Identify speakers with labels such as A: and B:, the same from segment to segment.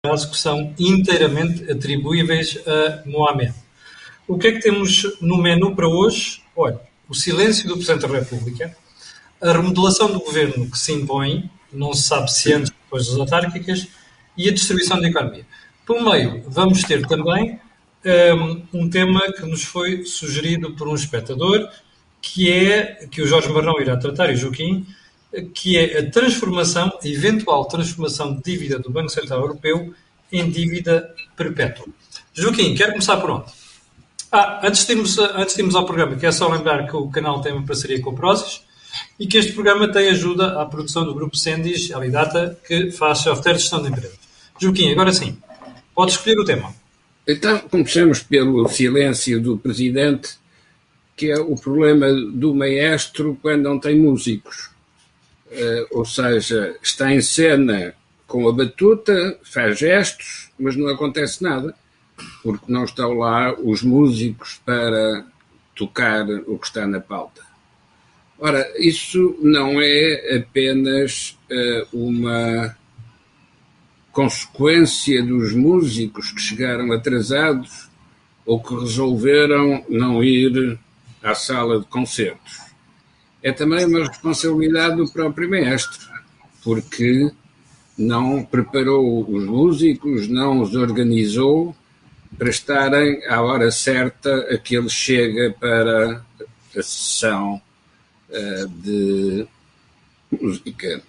A: que são inteiramente atribuíveis a Mohamed. O que é que temos no menu para hoje? Olha, o silêncio do Presidente da República, a remodelação do governo que se impõe, não se sabe se antes ou depois das autárquicas, e a distribuição da economia. Por meio, vamos ter também um, um, tema que nos foi sugerido por um espectador, que é, que o Jorge Marrão irá tratar, e o Joaquim, que é a transformação, a eventual transformação de dívida do Banco Central Europeu em dívida perpétua. Joaquim, quer começar por onde? Ah, antes de, irmos, antes de irmos ao programa, quero só lembrar que o canal tem uma parceria com o Prozis e que este programa tem ajuda à produção do grupo Sendis, Alidata, que faz software de gestão de empresas. Joaquim, agora sim, pode escolher o tema.
B: Então, começamos pelo silêncio do presidente, que é o problema do maestro quando não tem músicos. Uh, ou seja, está em cena com a batuta, faz gestos, mas não acontece nada, porque não estão lá os músicos para tocar o que está na pauta. Ora, isso não é apenas uh, uma consequência dos músicos que chegaram atrasados ou que resolveram não ir à sala de concertos é também uma responsabilidade do próprio mestre, porque não preparou os músicos, não os organizou para estarem à hora certa a que ele chega para a sessão uh, de música.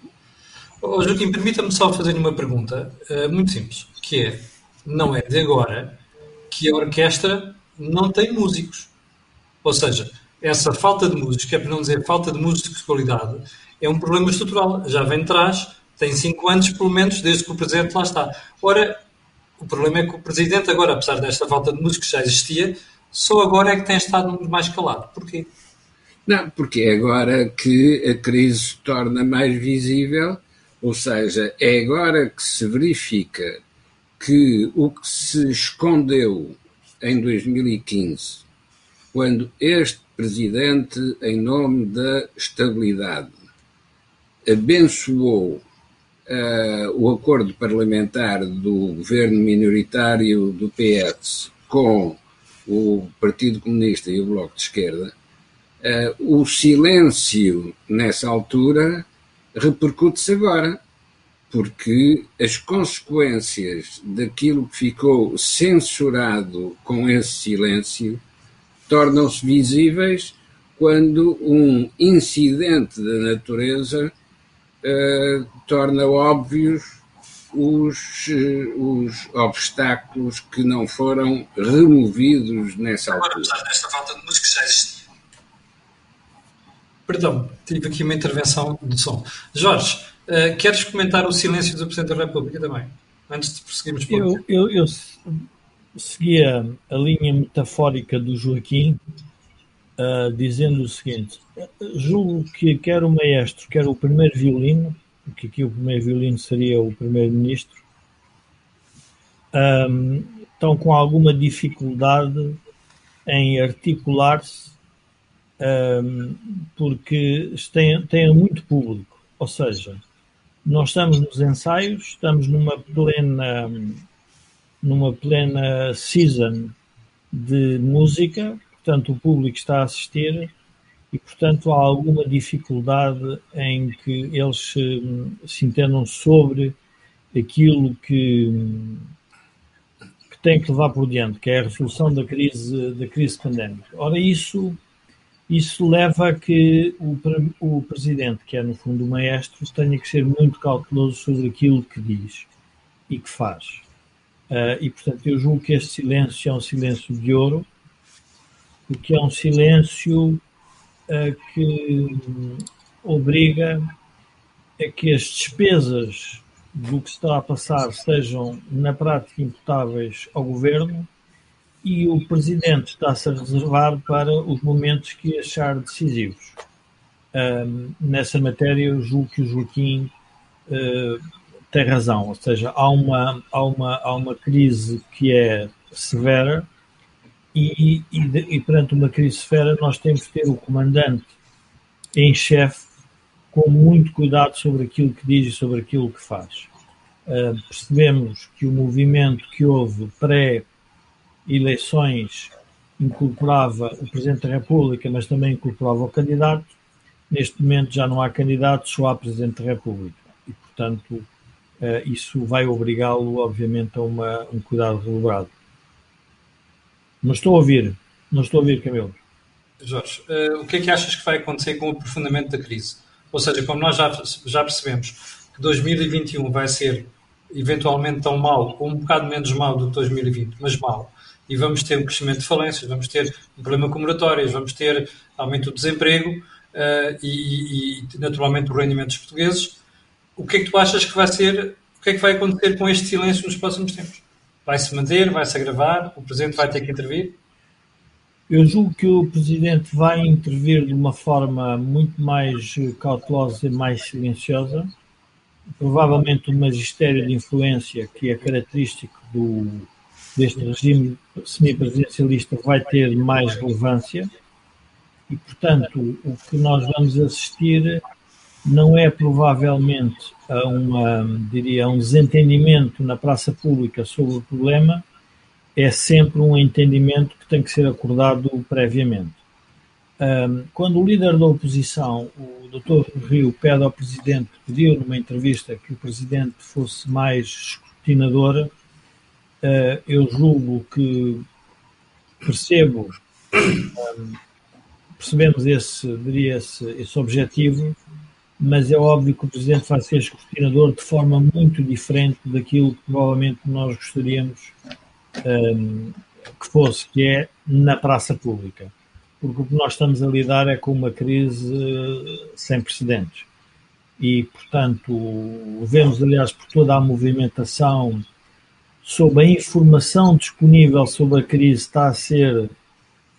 A: Oh, Joaquim, permita-me só fazer uma pergunta uh, muito simples, que é, não é de agora que a orquestra não tem músicos. Ou seja, essa falta de músicos, que é para não dizer falta de músicos de qualidade, é um problema estrutural. Já vem de trás, tem cinco anos, pelo menos, desde que o Presidente lá está. Ora, o problema é que o Presidente, agora, apesar desta falta de músicos que já existia, só agora é que tem estado mais calado. Porquê?
B: Não, porque é agora que a crise se torna mais visível, ou seja, é agora que se verifica que o que se escondeu em 2015, quando este Presidente, em nome da estabilidade, abençoou uh, o acordo parlamentar do governo minoritário do PS com o Partido Comunista e o Bloco de Esquerda, uh, o silêncio nessa altura repercute-se agora, porque as consequências daquilo que ficou censurado com esse silêncio tornam-se visíveis quando um incidente da natureza uh, torna óbvios os, uh, os obstáculos que não foram removidos nessa altura. Agora,
A: apesar desta falta de música, já existia. Perdão, tive aqui uma intervenção de som. Jorge, uh, queres comentar o silêncio do Presidente da República também? Antes de prosseguirmos
C: para eu, eu, eu seguia a linha metafórica do Joaquim, uh, dizendo o seguinte: julgo que quer o maestro, quer o primeiro violino, porque aqui o primeiro violino seria o primeiro-ministro, um, estão com alguma dificuldade em articular-se porque têm, têm muito público. Ou seja, nós estamos nos ensaios, estamos numa plena numa plena season de música, portanto o público está a assistir e, portanto, há alguma dificuldade em que eles se, se entendam sobre aquilo que, que tem que levar por diante, que é a resolução da crise, da crise pandémica. Ora, isso, isso leva a que o, o presidente, que é no fundo o maestro, tenha que ser muito cauteloso sobre aquilo que diz e que faz. Uh, e, portanto, eu julgo que este silêncio é um silêncio de ouro, porque é um silêncio uh, que obriga a que as despesas do que se está a passar sejam, na prática, imputáveis ao governo e o presidente está-se a reservar para os momentos que achar decisivos. Uh, nessa matéria, eu julgo que o Joaquim tem razão, ou seja, há uma, há uma, há uma crise que é severa e, e, e perante uma crise severa nós temos que ter o comandante em chefe com muito cuidado sobre aquilo que diz e sobre aquilo que faz. uh, percebemos que o movimento que houve pré-eleições incorporava o Presidente da República, mas também incorporava o candidato. Neste momento já não há candidato, só há Presidente da República. E, portanto, isso vai obrigá-lo, obviamente, a uma, um cuidado redobrado. Não estou a ouvir. Não estou a ouvir, Camilo.
A: Jorge, uh, o que é que achas que vai acontecer com o aprofundamento da crise? Ou seja, como nós já, já percebemos que 2021 vai ser eventualmente tão mal, ou um bocado menos mal do que 2020, mas mal, e vamos ter um crescimento de falências, vamos ter um problema com moratórias, vamos ter aumento do desemprego uh, e, e, naturalmente, o rendimento dos portugueses. O que é que tu achas que vai ser, o que é que vai acontecer com este silêncio nos próximos tempos? Vai se manter, vai se agravar, o Presidente vai ter que intervir?
C: Eu julgo que o Presidente vai intervir de uma forma muito mais cautelosa e mais silenciosa. Provavelmente o magistério de influência, que é característico do, deste regime semipresidencialista, vai ter mais relevância. E, portanto, o que nós vamos assistir não é provavelmente a uma, diria, um desentendimento na praça pública sobre o problema, é sempre um entendimento que tem que ser acordado previamente. Quando o líder da oposição, o Dr. Rio, pede ao Presidente, pediu numa entrevista que o Presidente fosse mais escrutinador, ah, eu julgo que percebo, percebemos esse, diria esse, esse objetivo, mas é óbvio que o Presidente vai ser escrutinador de forma muito diferente daquilo que provavelmente nós gostaríamos um, que fosse, que é na praça pública. Porque o que nós estamos a lidar é com uma crise sem precedentes. E, portanto, vemos, aliás, por toda a movimentação sobre a informação disponível sobre a crise está a ser,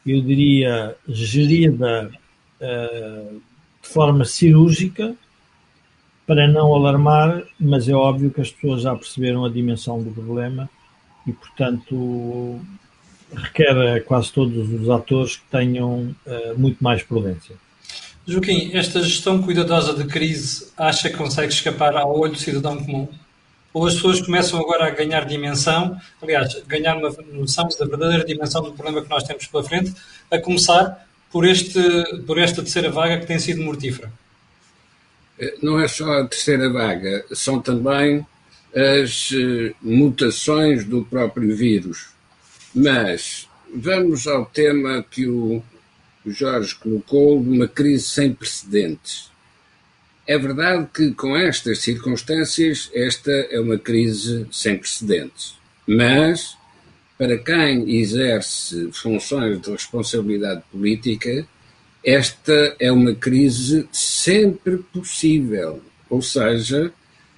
C: eu diria, gerida uh, forma cirúrgica para não alarmar, mas é óbvio que as pessoas já perceberam a dimensão do problema e, portanto, requer a quase todos os atores que tenham uh, muito mais prudência.
A: Joaquim, esta gestão cuidadosa de crise acha que consegue escapar ao olho do cidadão comum? Ou as pessoas começam agora a ganhar dimensão, aliás, ganhar uma noção da verdadeira dimensão do problema que nós temos pela frente, a começar por, este, por esta terceira vaga que tem sido mortífera?
B: Eh, não é só a terceira vaga, são também as eh, mutações do próprio vírus. Mas vamos ao tema que o Jorge colocou de uma crise sem precedentes. É verdade que com estas circunstâncias esta é uma crise sem precedentes, mas para quem exerce funções de responsabilidade política, esta é uma crise sempre possível, ou seja,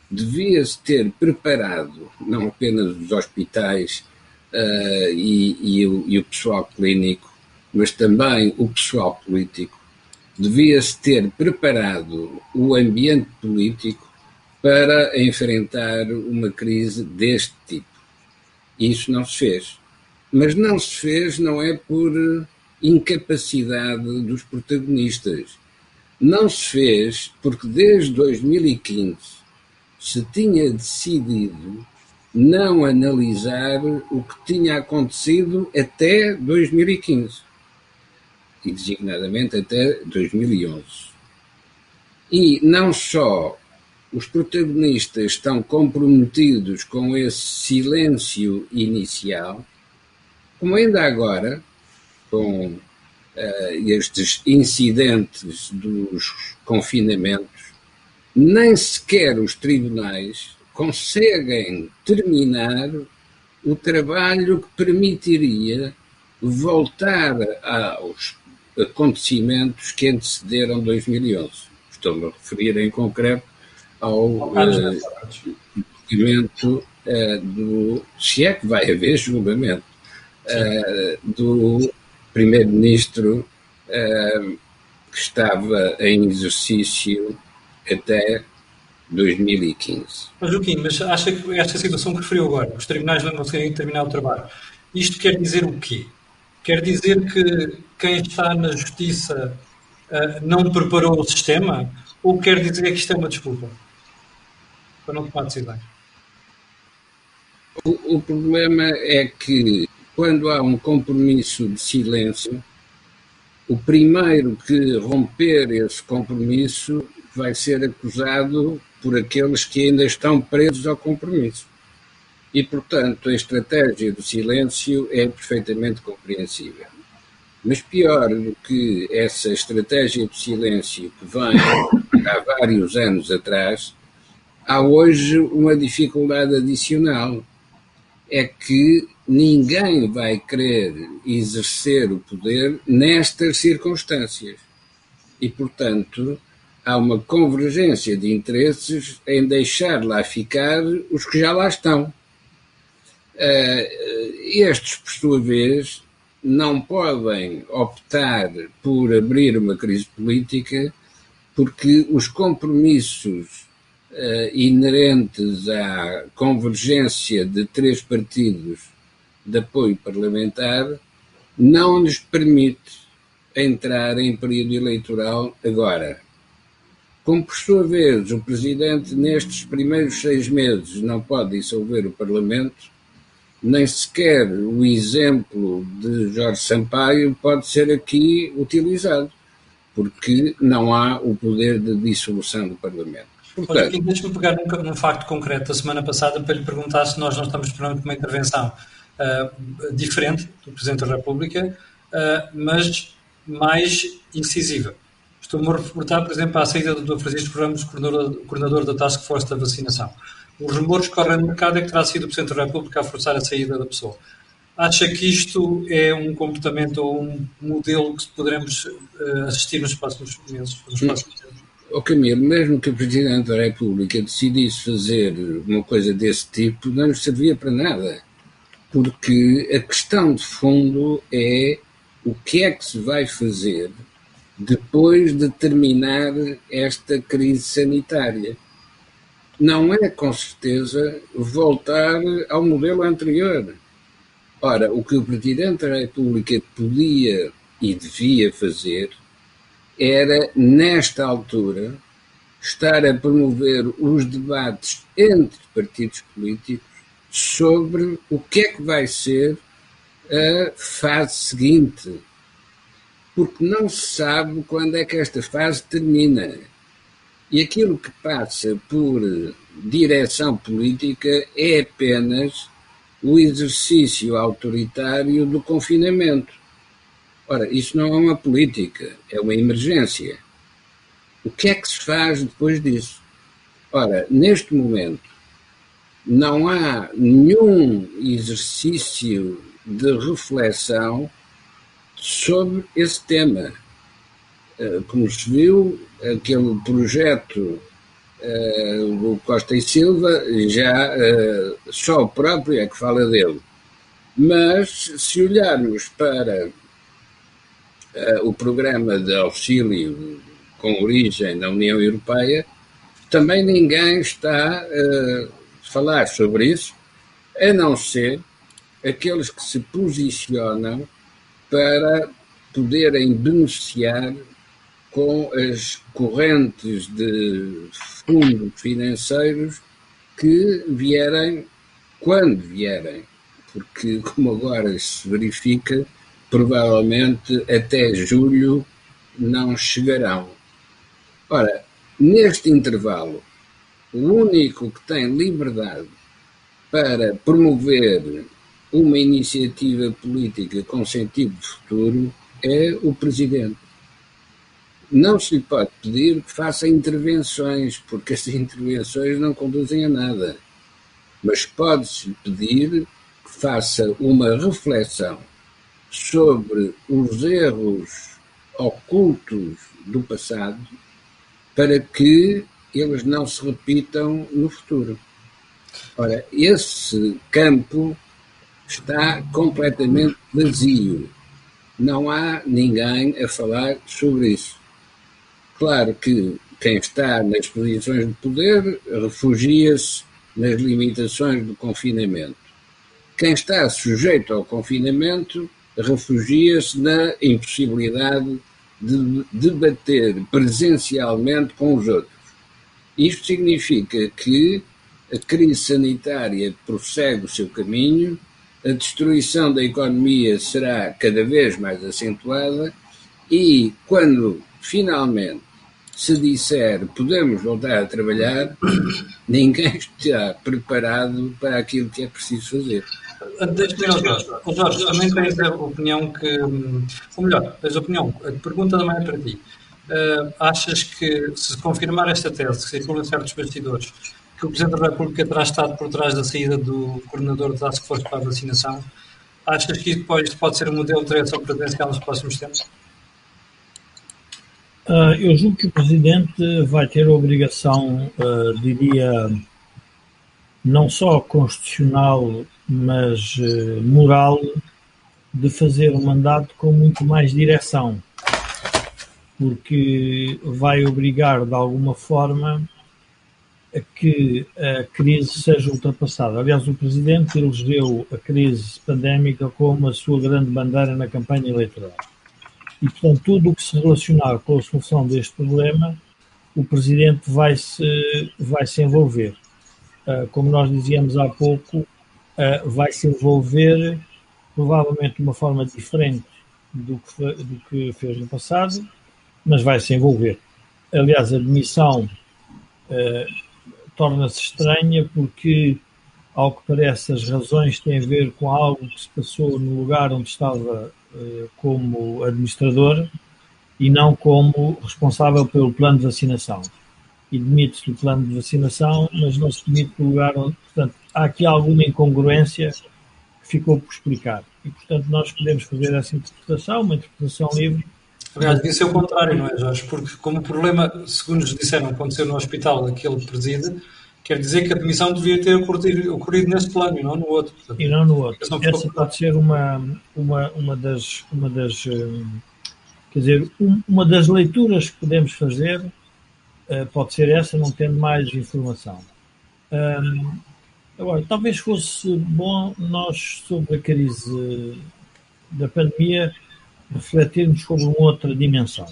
B: devia-se ter preparado não apenas os hospitais uh, e, e, o, e o pessoal clínico, mas também o pessoal político, devia-se ter preparado o ambiente político para enfrentar uma crise deste tipo. Isso não se fez. Mas não se fez não é por incapacidade dos protagonistas. Não se fez porque desde 2015 se tinha decidido não analisar o que tinha acontecido até 2015 e designadamente até 2011. E não só os protagonistas estão comprometidos com esse silêncio inicial, como ainda agora, com uh, estes incidentes dos confinamentos, nem sequer os tribunais conseguem terminar o trabalho que permitiria voltar aos acontecimentos que antecederam 2011. Estou-me a referir em concreto ao julgamento uh, do. Se é que vai haver julgamento uh, do primeiro-ministro que estava em exercício até 2015.
A: Mas, Joaquim, mas acha que esta situação que referiu agora, os tribunais não conseguem terminar o trabalho, isto quer dizer o quê? Quer dizer que quem está na justiça uh, não preparou o sistema? Ou quer dizer que isto é uma desculpa para não tomar decisões?
B: O, o problema é que quando há um compromisso de silêncio, o primeiro que romper esse compromisso vai ser acusado por aqueles que ainda estão presos ao compromisso. E, portanto, a estratégia do silêncio é perfeitamente compreensível. Mas pior do que essa estratégia do silêncio que vem há vários anos atrás, há hoje uma dificuldade adicional. É que ninguém vai querer exercer o poder nestas circunstâncias. E, portanto, há uma convergência de interesses em deixar lá ficar os que já lá estão. Uh, estes, por sua vez, não podem optar por abrir uma crise política porque os compromissos inerentes à convergência de três partidos de apoio parlamentar não lhes permite entrar em período eleitoral agora. Como, por sua vez, o Presidente, nestes primeiros seis meses, não pode dissolver o Parlamento, nem sequer o exemplo de Jorge Sampaio pode ser aqui utilizado, porque não há o poder de dissolução do Parlamento.
A: Portanto, deixe-me pegar num, num, facto concreto da semana passada para lhe perguntar se nós não estamos esperando uma intervenção uh, diferente do Presidente da República, uh, mas mais incisiva. Estou-me a reportar, por exemplo, à saída do Dr. Francisco Ramos, coordenador, coordenador da Task Force da vacinação. Os rumores que correm no mercado é que terá sido o Presidente da República a forçar a saída da pessoa. Acha que isto é um comportamento ou um modelo que poderemos uh, assistir nos próximos meses? Nos próximos
B: Oh, Camilo, mesmo que o Presidente da República decidisse fazer uma coisa desse tipo, não lhe servia para nada. Porque a questão de fundo é o que é que se vai fazer depois de terminar esta crise sanitária não é com certeza voltar ao modelo anterior. Ora, o que o Presidente da República podia e devia fazer era, nesta altura, estar a promover os debates entre partidos políticos sobre o que é que vai ser a fase seguinte. Porque não se sabe quando é que esta fase termina. E aquilo que passa por direção política é apenas o exercício autoritário do confinamento. Ora, isso não é uma política, é uma emergência. O que é que se faz depois disso? Ora, neste momento, não há nenhum exercício de reflexão sobre esse tema. Eh, como se viu, aquele projeto uh, do Costa e Silva, já uh, só o próprio é que fala dele. Mas, se olharmos para o programa de auxílio com origem na União Europeia, também ninguém está a falar sobre isso, a não ser aqueles que se posicionam para poderem beneficiar com as correntes de fundos financeiros que vierem quando vierem, porque, como agora se verifica, provavelmente até julho não chegarão. Ora, neste intervalo, o único que tem liberdade para promover uma iniciativa política com sentido de futuro é o Presidente não se lhe pode pedir que faça intervenções, porque as intervenções não conduzem a nada. Mas pode-se pedir que faça uma reflexão sobre os erros ocultos do passado para que eles não se repitam no futuro. Ora, esse campo está completamente vazio. Não há ninguém a falar sobre isso. Claro que quem está nas posições de poder refugia-se nas limitações do confinamento. Quem está sujeito ao confinamento refugia-se na impossibilidade de debater presencialmente com os outros. Isto significa que a crise sanitária prossegue o seu caminho, a destruição da economia será cada vez mais acentuada e quando finalmente se disser podemos voltar a trabalhar, ninguém está preparado para aquilo que é preciso fazer.
A: Deixa-me ir Jorge. O Jorge, também tens a opinião que. Ou melhor, tens a opinião. A pergunta também é para ti. Uh, achas que, se confirmar esta tese, que circula em certos bastidores, que o Presidente da República terá estado por trás da saída do coordenador da Task Force para a vacinação, achas que isto pode, pode ser um modelo de reação presidencial nos próximos tempos?
C: Uh, eu julgo que o Presidente vai ter a obrigação, uh, diria, não só constitucional, mas uh, moral, de fazer um mandato com muito mais direção, porque vai obrigar, de alguma forma, a que a crise seja ultrapassada. Aliás, o Presidente elegeu a crise pandémica como a sua grande bandeira na campanha eleitoral. E, portanto, tudo o que se relacionar com a solução deste problema, o Presidente vai se, vai -se envolver. Uh, como nós dizíamos há pouco, uh, vai se envolver provavelmente de uma forma diferente do que, do que fez no passado, mas vai se envolver. Aliás, a demissão uh, torna-se estranha porque, ao que parece, as razões têm a ver com algo que se passou no lugar onde estava eh, como administrador e não como responsável pelo plano de vacinação. E demite-se do plano de vacinação, mas não se demite do lugar onde. Portanto, há aqui alguma incongruência que ficou por explicar. E, portanto, nós podemos fazer essa interpretação, uma interpretação livre,
A: Aliás, devia ser o contrário, não é, Jorge? Porque, como o problema, segundo nos disseram, aconteceu no hospital que ele preside, quer dizer que a demissão devia ter ocorrido, ocorrido nesse plano e não no outro.
C: Portanto, e não no outro. Essa pode ser uma, uma, uma das. Uma das eh, quer dizer, uma das leituras que podemos fazer eh, pode ser essa, não tendo mais informação. Agora, talvez fosse bom nós, sobre a crise da pandemia, refletirmos sobre uma outra dimensão.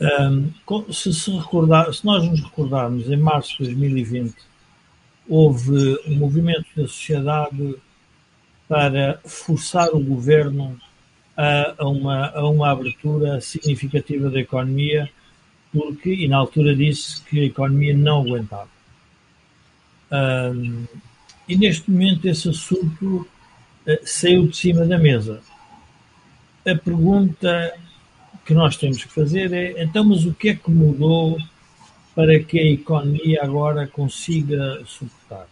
C: Um, se, se, recordar, se nós nos recordarmos, em março de 2020, houve um movimento da sociedade para forçar o governo a, a, uma, a uma abertura significativa da economia, porque, e na altura disse que a economia não aguentava. Um, e neste momento esse assunto uh, saiu de cima da mesa a pergunta que nós temos que fazer é: então, mas o que é que mudou para que a economia agora consiga suportar?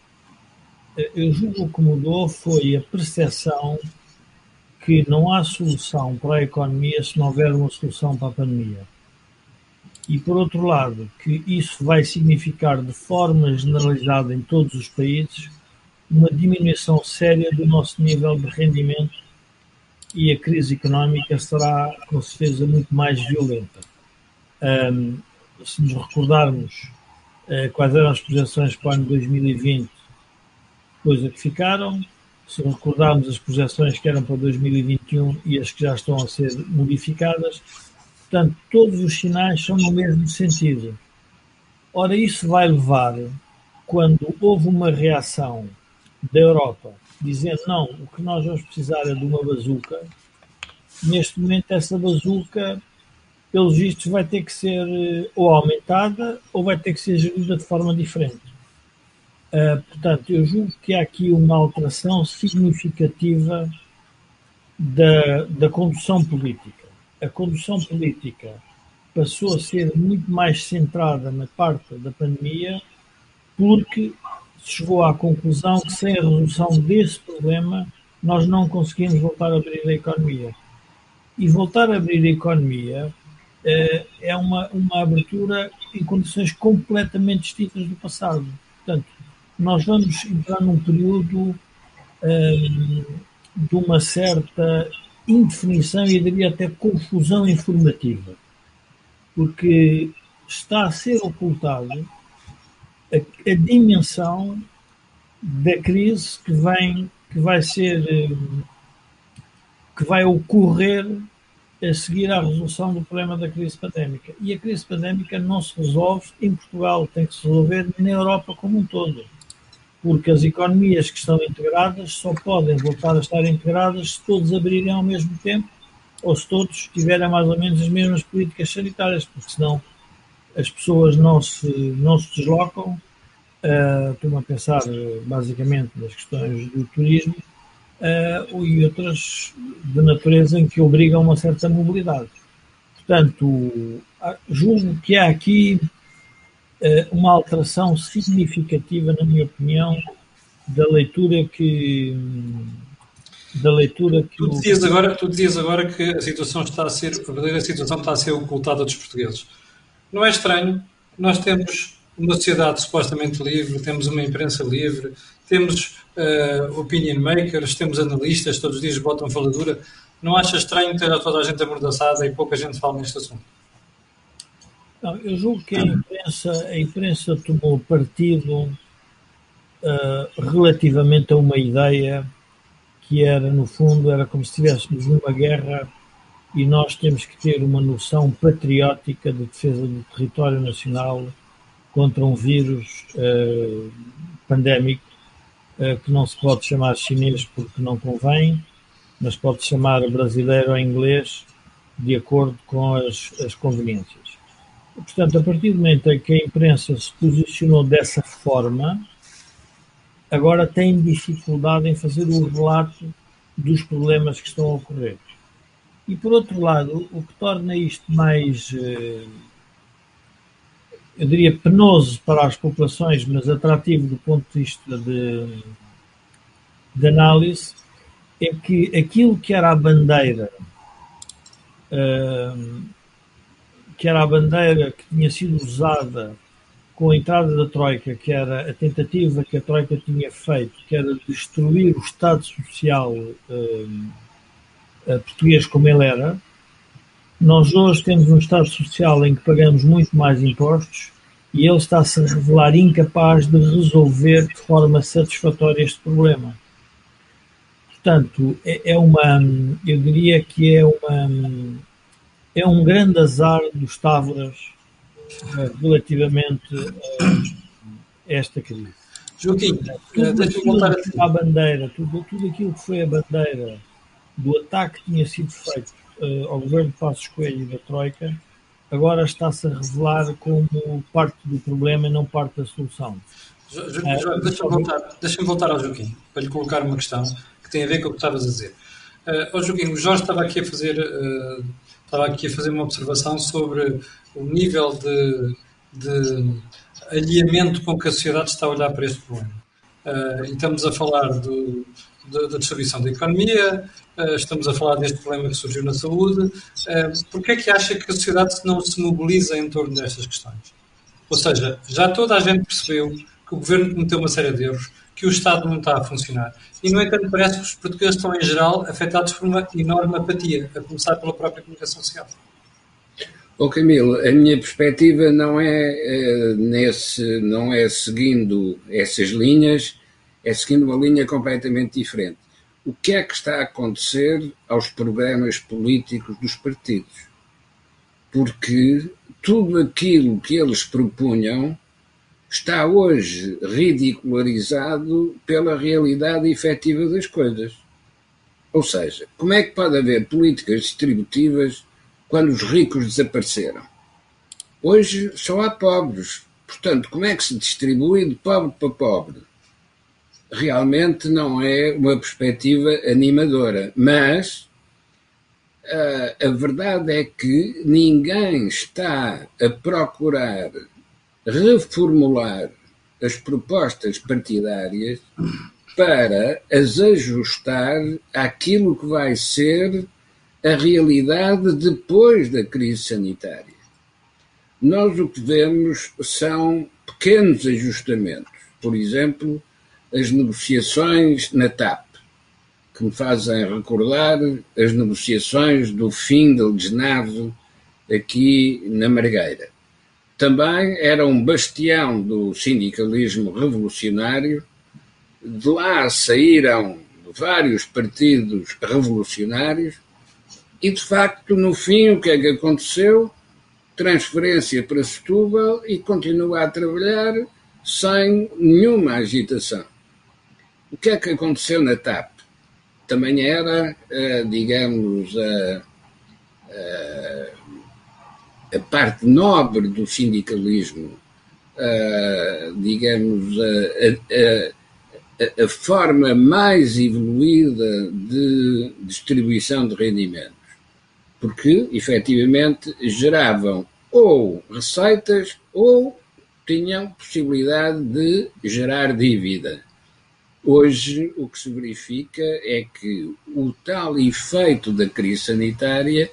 C: Eu julgo que mudou foi a percepção que não há solução para a economia se não houver uma solução para a pandemia. E, por outro lado, que isso vai significar de forma generalizada em todos os países uma diminuição séria do nosso nível de rendimento e a crise económica será, com certeza, muito mais violenta. Um, se nos recordarmos uh, quais eram as projeções para o ano 2020, coisa que ficaram, se recordarmos as projeções que eram para 2021 e as que já estão a ser modificadas, portanto, todos os sinais são no mesmo sentido. Ora, isso vai levar, quando houve uma reação da Europa dizendo não, o que nós vamos precisar é de uma bazuca. Neste momento, essa bazuca, pelos vistos, vai ter que ser eh, ou aumentada ou vai ter que ser gerida de forma diferente. Uh, portanto, eu julgo que há aqui uma alteração significativa da, da condução política. A condução política passou a ser muito mais centrada na parte da pandemia porque chegou à conclusão que sem a resolução desse problema nós não conseguimos voltar a abrir a economia. E voltar a abrir a economia eh, é uma, uma abertura em condições completamente distintas do passado. Portanto, nós vamos entrar num período eh, de uma certa indefinição e diria até confusão informativa, porque está a ser ocultado a, a dimensão da crise que vem, que vai ser, que vai ocorrer a seguir à resolução do problema da crise pandémica. E a crise pandémica não se resolve em Portugal, tem que se resolver na Europa como um todo. Porque as economias que estão integradas só podem voltar a estar integradas se todos abrirem ao mesmo tempo ou se todos tiverem mais ou menos as mesmas políticas sanitárias, porque senão as pessoas não se, não se deslocam. Uh, Estou-me a pensar basicamente nas questões do turismo uh, e outras de natureza em que obrigam uma certa mobilidade. Portanto, julgo que há aqui uma alteração significativa, na minha opinião, da leitura que da leitura que
A: tu dizias o... agora tu dizias agora que a situação está a ser a verdadeira situação está a ser ocultada dos portugueses não é estranho nós temos uma sociedade supostamente livre temos uma imprensa livre temos uh, opinion makers, temos analistas, todos os dias botam faladura. Não acha estranho ter toda a gente amordaçada e pouca gente fala neste assunto?
C: Não, eu julgo que a imprensa, a imprensa tomou partido uh, relativamente a uma ideia que era, no fundo, era como se estivéssemos numa guerra e nós temos que ter uma noção patriótica de defesa do território nacional contra um vírus uh, pandémico eh, que não se pode chamar chinês porque não convém, mas pode chamar brasileiro ou inglês de acordo com as, as conveniências. Portanto, a partir do momento em que a imprensa se posicionou dessa forma, agora tem dificuldade em fazer o relato dos problemas que estão a ocorrer. E por outro lado, o que torna isto mais eh, eu diria, penoso para as populações, mas atrativo do ponto de vista de, de análise, é que aquilo que era a bandeira, uh, que era a bandeira que tinha sido usada com a entrada da Troika, que era a tentativa que a Troika tinha feito, que era destruir o Estado Social uh, português como ele era, nós hoje temos um Estado Social em que pagamos muito mais impostos e ele está-se a revelar incapaz de resolver de forma satisfatória este problema. Portanto, é, é uma, eu diria que é uma, é um grande azar dos Távoras eh, relativamente a esta crise.
A: Joaquim, eh, deixa-me voltar
C: a... bandeira, tudo, tudo aquilo que foi a bandeira do ataque que tinha sido feito uh, ao governo de Passos Coelho e da Troika, agora está-se a revelar como parte do problema e não parte da solução.
A: Uh, Deixa-me voltar, deixa voltar ao Joaquim, para lhe colocar uma questão que tem a ver com o que estavas a dizer. Uh, Joaquim, o Jorge estava aqui a fazer, uh, estava aqui a fazer uma observação sobre o nível de, de alinhamento com que a sociedade está a olhar para este problema. Uh, e estamos a falar do, da distribuição da economia, uh, estamos a falar deste problema que surgiu na saúde. Uh, é que acha que a sociedade não se mobiliza em torno destas questões? Ou seja, já toda a gente percebeu que o governo cometeu uma série de erros, que o Estado não está a funcionar. E, no entanto, parece que os portugueses estão, em geral, afetados por uma enorme apatia, a começar pela própria comunicação social.
B: Oh Camilo, a minha perspectiva não é, uh, nesse, não é seguindo essas linhas, é seguindo uma linha completamente diferente. O que é que está a acontecer aos programas políticos dos partidos? Porque tudo aquilo que eles propunham está hoje ridicularizado pela realidade efetiva das coisas. Ou seja, como é que pode haver políticas distributivas quando os ricos desapareceram? Hoje só há pobres. Portanto, como é que se distribui de pobre para pobre? realmente não é uma perspectiva animadora. Mas uh, a verdade é que ninguém está a procurar reformular as propostas partidárias para as ajustar àquilo que vai ser a realidade depois da crise sanitária. Nós o que vemos são pequenos ajustamentos. Por exemplo, as negociações na TAP, que me fazem recordar as negociações do fim del desnave aqui na Margueira. Também era um bastião do sindicalismo revolucionário. De lá saíram vários partidos revolucionários E de facto, no fim, o que é que aconteceu? Transferência para Setúbal e continua a trabalhar sem nenhuma agitação. O que é que aconteceu na TAP? Também era, eh, digamos, a, a, a parte nobre do sindicalismo, a, digamos, a, a, forma mais evoluída de distribuição de rendimentos, porque efetivamente geravam ou receitas ou tinham possibilidade de gerar dívida. Hoje, o que se verifica é que o tal efeito da crise sanitária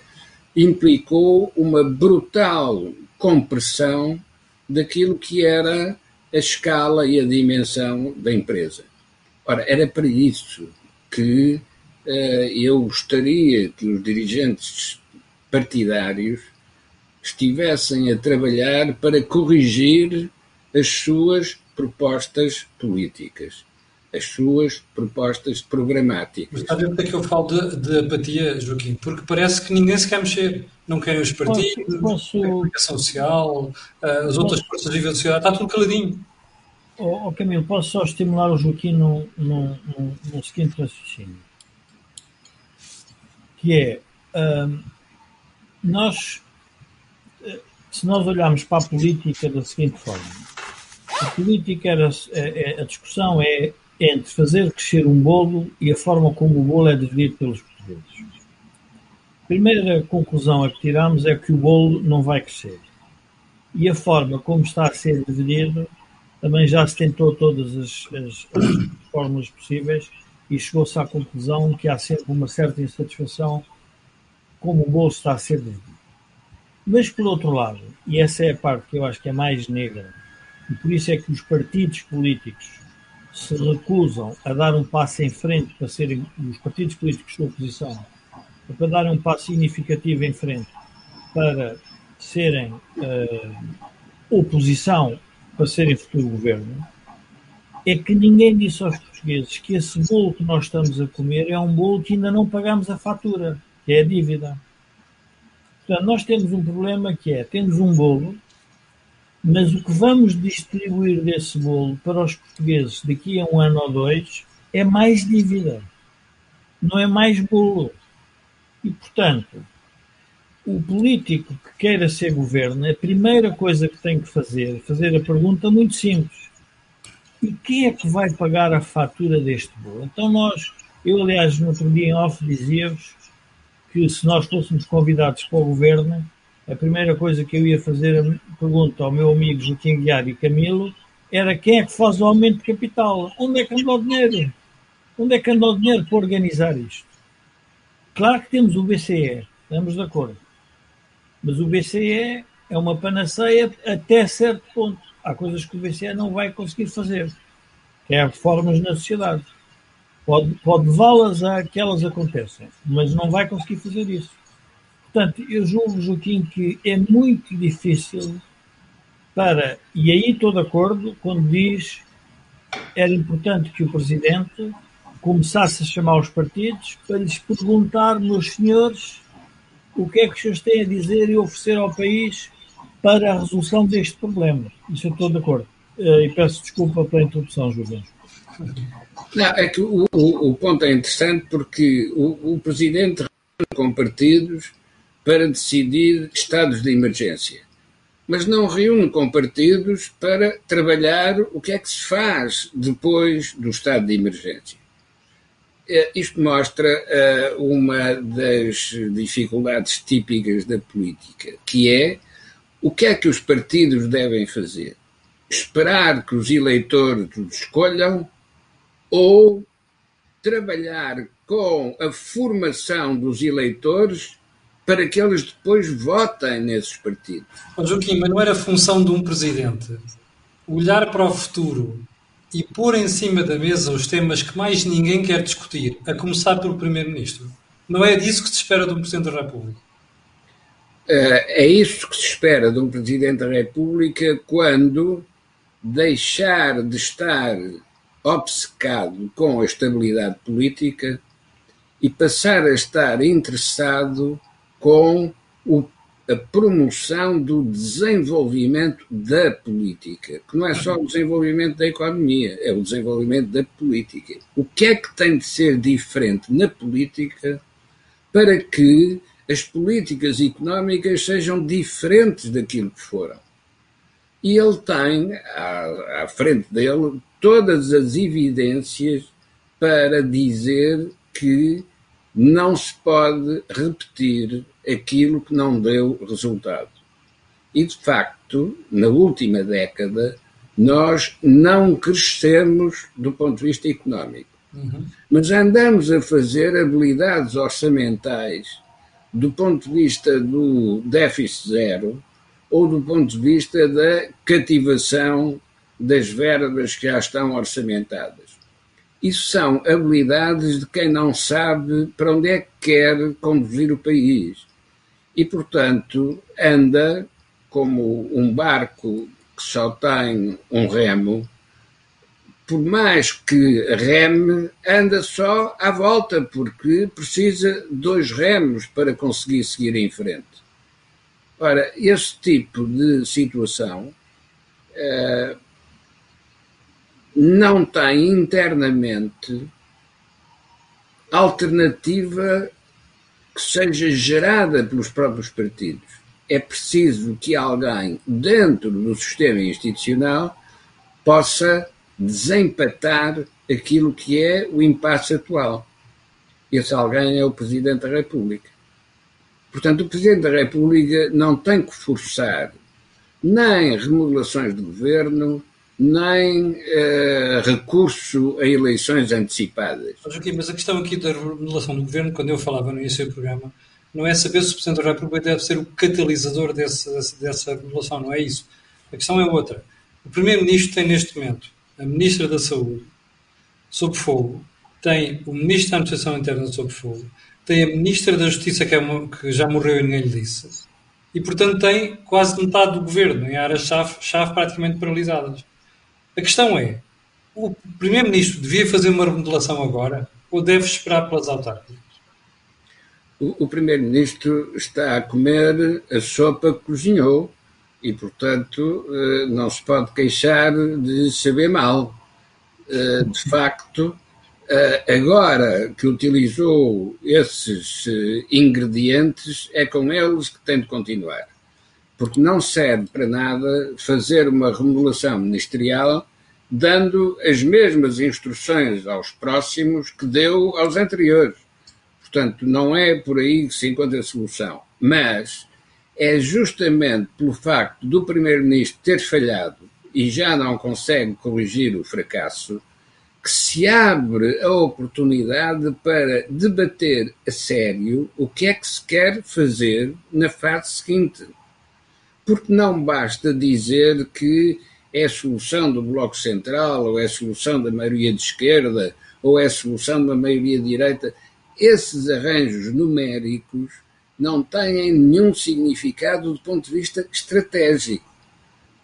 B: implicou uma brutal compressão daquilo que era a escala e a dimensão da empresa. Ora, era para isso que uh, eu gostaria que os dirigentes partidários estivessem a trabalhar para corrigir as suas propostas políticas, as suas propostas programáticas.
A: Mas está a ver porque é que eu falo de, de, apatia, Joaquim? Porque parece que ninguém se quer mexer. Não querem os partidos, posso, a comunicação social, as outras posso, forças vivas da sociedade, está tudo caladinho.
C: Oh, oh, Camilo, posso só estimular o Joaquim no, no, no, no seguinte raciocínio. Que é, hum, nós se nós olharmos para a política da seguinte forma, a política era, é, é, a discussão é entre fazer crescer um bolo e a forma como o bolo é dividido pelos portugueses. A primeira conclusão a que tiramos é que o bolo não vai crescer. E a forma como está a ser dividido, também já se tentou todas as, as, as fórmulas possíveis e chegou-se à conclusão que há sempre uma certa insatisfação como o bolo está a ser dividido. Mas, por outro lado, e essa é a parte que eu acho que é mais negra, e por isso é que os partidos políticos se recusam a dar um passo em frente para serem os partidos políticos da oposição, para darem um passo significativo em frente para serem uh, oposição para serem futuro governo, é que ninguém disse aos portugueses que esse bolo que nós estamos a comer é um bolo que ainda não pagamos a fatura, que é a dívida. Portanto, nós temos um problema que é, temos um bolo, mas o que vamos distribuir desse bolo para os portugueses daqui a um ano ou dois é mais dívida, não é mais bolo. E, portanto, o político que queira ser governo, a primeira coisa que tem que fazer é fazer a pergunta muito simples. E quem é que vai pagar a fatura deste bolo? Então nós, eu aliás no outro dia em off dizia-vos que se nós fôssemos convidados para o governo, a primeira coisa que eu ia fazer, a pergunta ao meu amigo Joaquim Guiar e Camilo, era quem é que faz o aumento de capital? Onde é que anda o dinheiro? Onde é que anda o dinheiro para organizar isto? Claro que temos o BCE, estamos de acordo. Mas o BCE é uma panaceia até certo ponto. Há coisas que o BCE não vai conseguir fazer, que é reformas na sociedade. Pode, pode levá-las a que elas aconteçam, mas não vai conseguir fazer isso. Portanto, eu julgo, Joaquim, que é muito difícil para, e aí estou de acordo, quando diz era importante que o Presidente começasse a chamar os partidos para lhes perguntar, meus senhores, o que é que os senhores têm a dizer e oferecer ao país para a resolução deste problema. Isso eu estou de acordo. Eh, e peço desculpa pela interrupção, Joaquim.
B: Não, é que o, o, o ponto é interessante porque o, o Presidente com partidos para decidir estados de emergência, mas não reúne com partidos para trabalhar o que é que se faz depois do estado de emergência. É, isto mostra uh, uma das dificuldades típicas da política, que é o que é que os partidos devem fazer? Esperar que os eleitores os escolham ou trabalhar com a formação dos eleitores para que eles depois votem nesses partidos.
A: Mas, Joaquim, mas não era função de um presidente olhar para o futuro e pôr em cima da mesa os temas que mais ninguém quer discutir, a começar pelo Primeiro-Ministro? Não é disso que se espera de um Presidente da República?
B: É isso que se espera de um Presidente da República quando deixar de estar obcecado com a estabilidade política e passar a estar interessado com o, a promoção do desenvolvimento da política, que não é só o desenvolvimento da economia, é o desenvolvimento da política. O que é que tem de ser diferente na política para que as políticas económicas sejam diferentes daquilo que foram? E ele tem à, à frente dele todas as evidências para dizer que não se pode repetir aquilo que não deu resultado. E, de facto, na última década, nós não crescemos do ponto de vista económico. Uhum. Mas andamos a fazer habilidades orçamentais do ponto de vista do déficit zero ou do ponto de vista da cativação das verbas que já estão orçamentadas. Isso são habilidades de quem não sabe para onde é que quer conduzir o país. E, portanto, anda como um barco que só tem um remo, por mais que reme, anda só à volta, porque precisa de dois remos para conseguir seguir em frente. Ora, esse tipo de situação uh, não tem internamente alternativa que seja gerada pelos próprios partidos. É preciso que alguém dentro do sistema institucional possa desempatar aquilo que é o impasse atual. Esse alguém é o Presidente da República. Portanto, o Presidente da República não tem que forçar nem remodelações de governo, nem uh, recurso a eleições antecipadas.
A: Mas a questão aqui da remodelação do governo, quando eu falava no início do programa, não é saber se o Presidente da República deve ser o catalisador desse, dessa remodelação, não é isso. A questão é outra. O Primeiro-Ministro tem neste momento a Ministra da Saúde sob fogo, tem o Ministro da Administração Interna sob fogo, tem a Ministra da Justiça que, é uma, que já morreu e ninguém lhe disse, e portanto tem quase metade do governo em áreas-chave praticamente paralisadas. A questão é: o Primeiro-Ministro devia fazer uma remodelação agora ou deve esperar pelas autárquicas?
B: O, o Primeiro-Ministro está a comer a sopa que cozinhou e, portanto, eh, não se pode queixar de saber mal. Eh, de facto, eh, agora que utilizou esses ingredientes, é com eles que tem de continuar porque não serve para nada fazer uma remodelação ministerial dando as mesmas instruções aos próximos que deu aos anteriores. Portanto, não é por aí que se encontra a solução. Mas é justamente pelo facto do Primeiro-Ministro ter falhado e já não consegue corrigir o fracasso que se abre a oportunidade para debater a sério o que é que se quer fazer na fase seguinte porque não basta dizer que é a solução do Bloco Central, ou é a solução da maioria de esquerda, ou é solução da maioria de direita. Esses arranjos numéricos não têm nenhum significado do ponto de vista estratégico.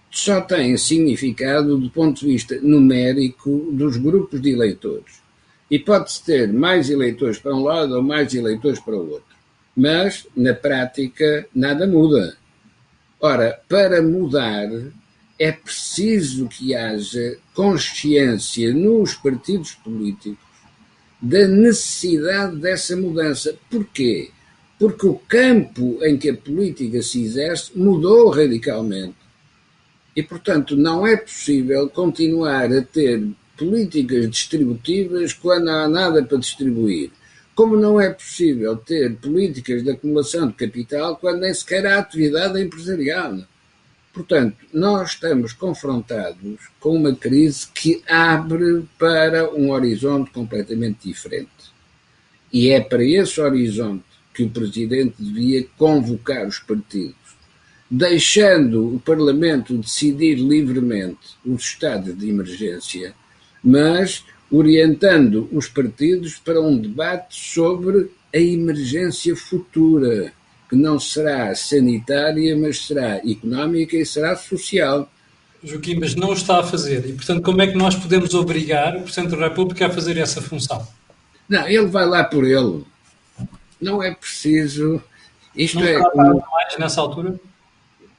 B: Só têm significado do ponto de vista numérico dos grupos de eleitores. E pode-se ter mais eleitores para um lado ou mais eleitores para o outro. Mas, na prática, nada muda. Ora, para mudar é preciso que haja consciência nos partidos políticos da necessidade dessa mudança. Porquê? Porque o campo em que a política se exerce mudou radicalmente. E, portanto, não é possível continuar a ter políticas distributivas quando não há nada para distribuir. Como não é possível ter políticas de acumulação de capital quando nem sequer há atividade empresarial. Portanto, nós estamos confrontados com uma crise que abre para um horizonte completamente diferente. E é para esse horizonte que o Presidente devia convocar os partidos, deixando o Parlamento decidir livremente os estados de emergência, mas orientando os partidos para um debate sobre a emergência futura, que não será sanitária, mas será económica e será social.
A: Joaquim, mas não está a fazer. E, portanto, como é que nós podemos obrigar o Presidente da República a fazer essa função?
B: Não, ele vai lá por ele. Não é preciso. Isto
A: não
B: é.
A: mais nessa altura?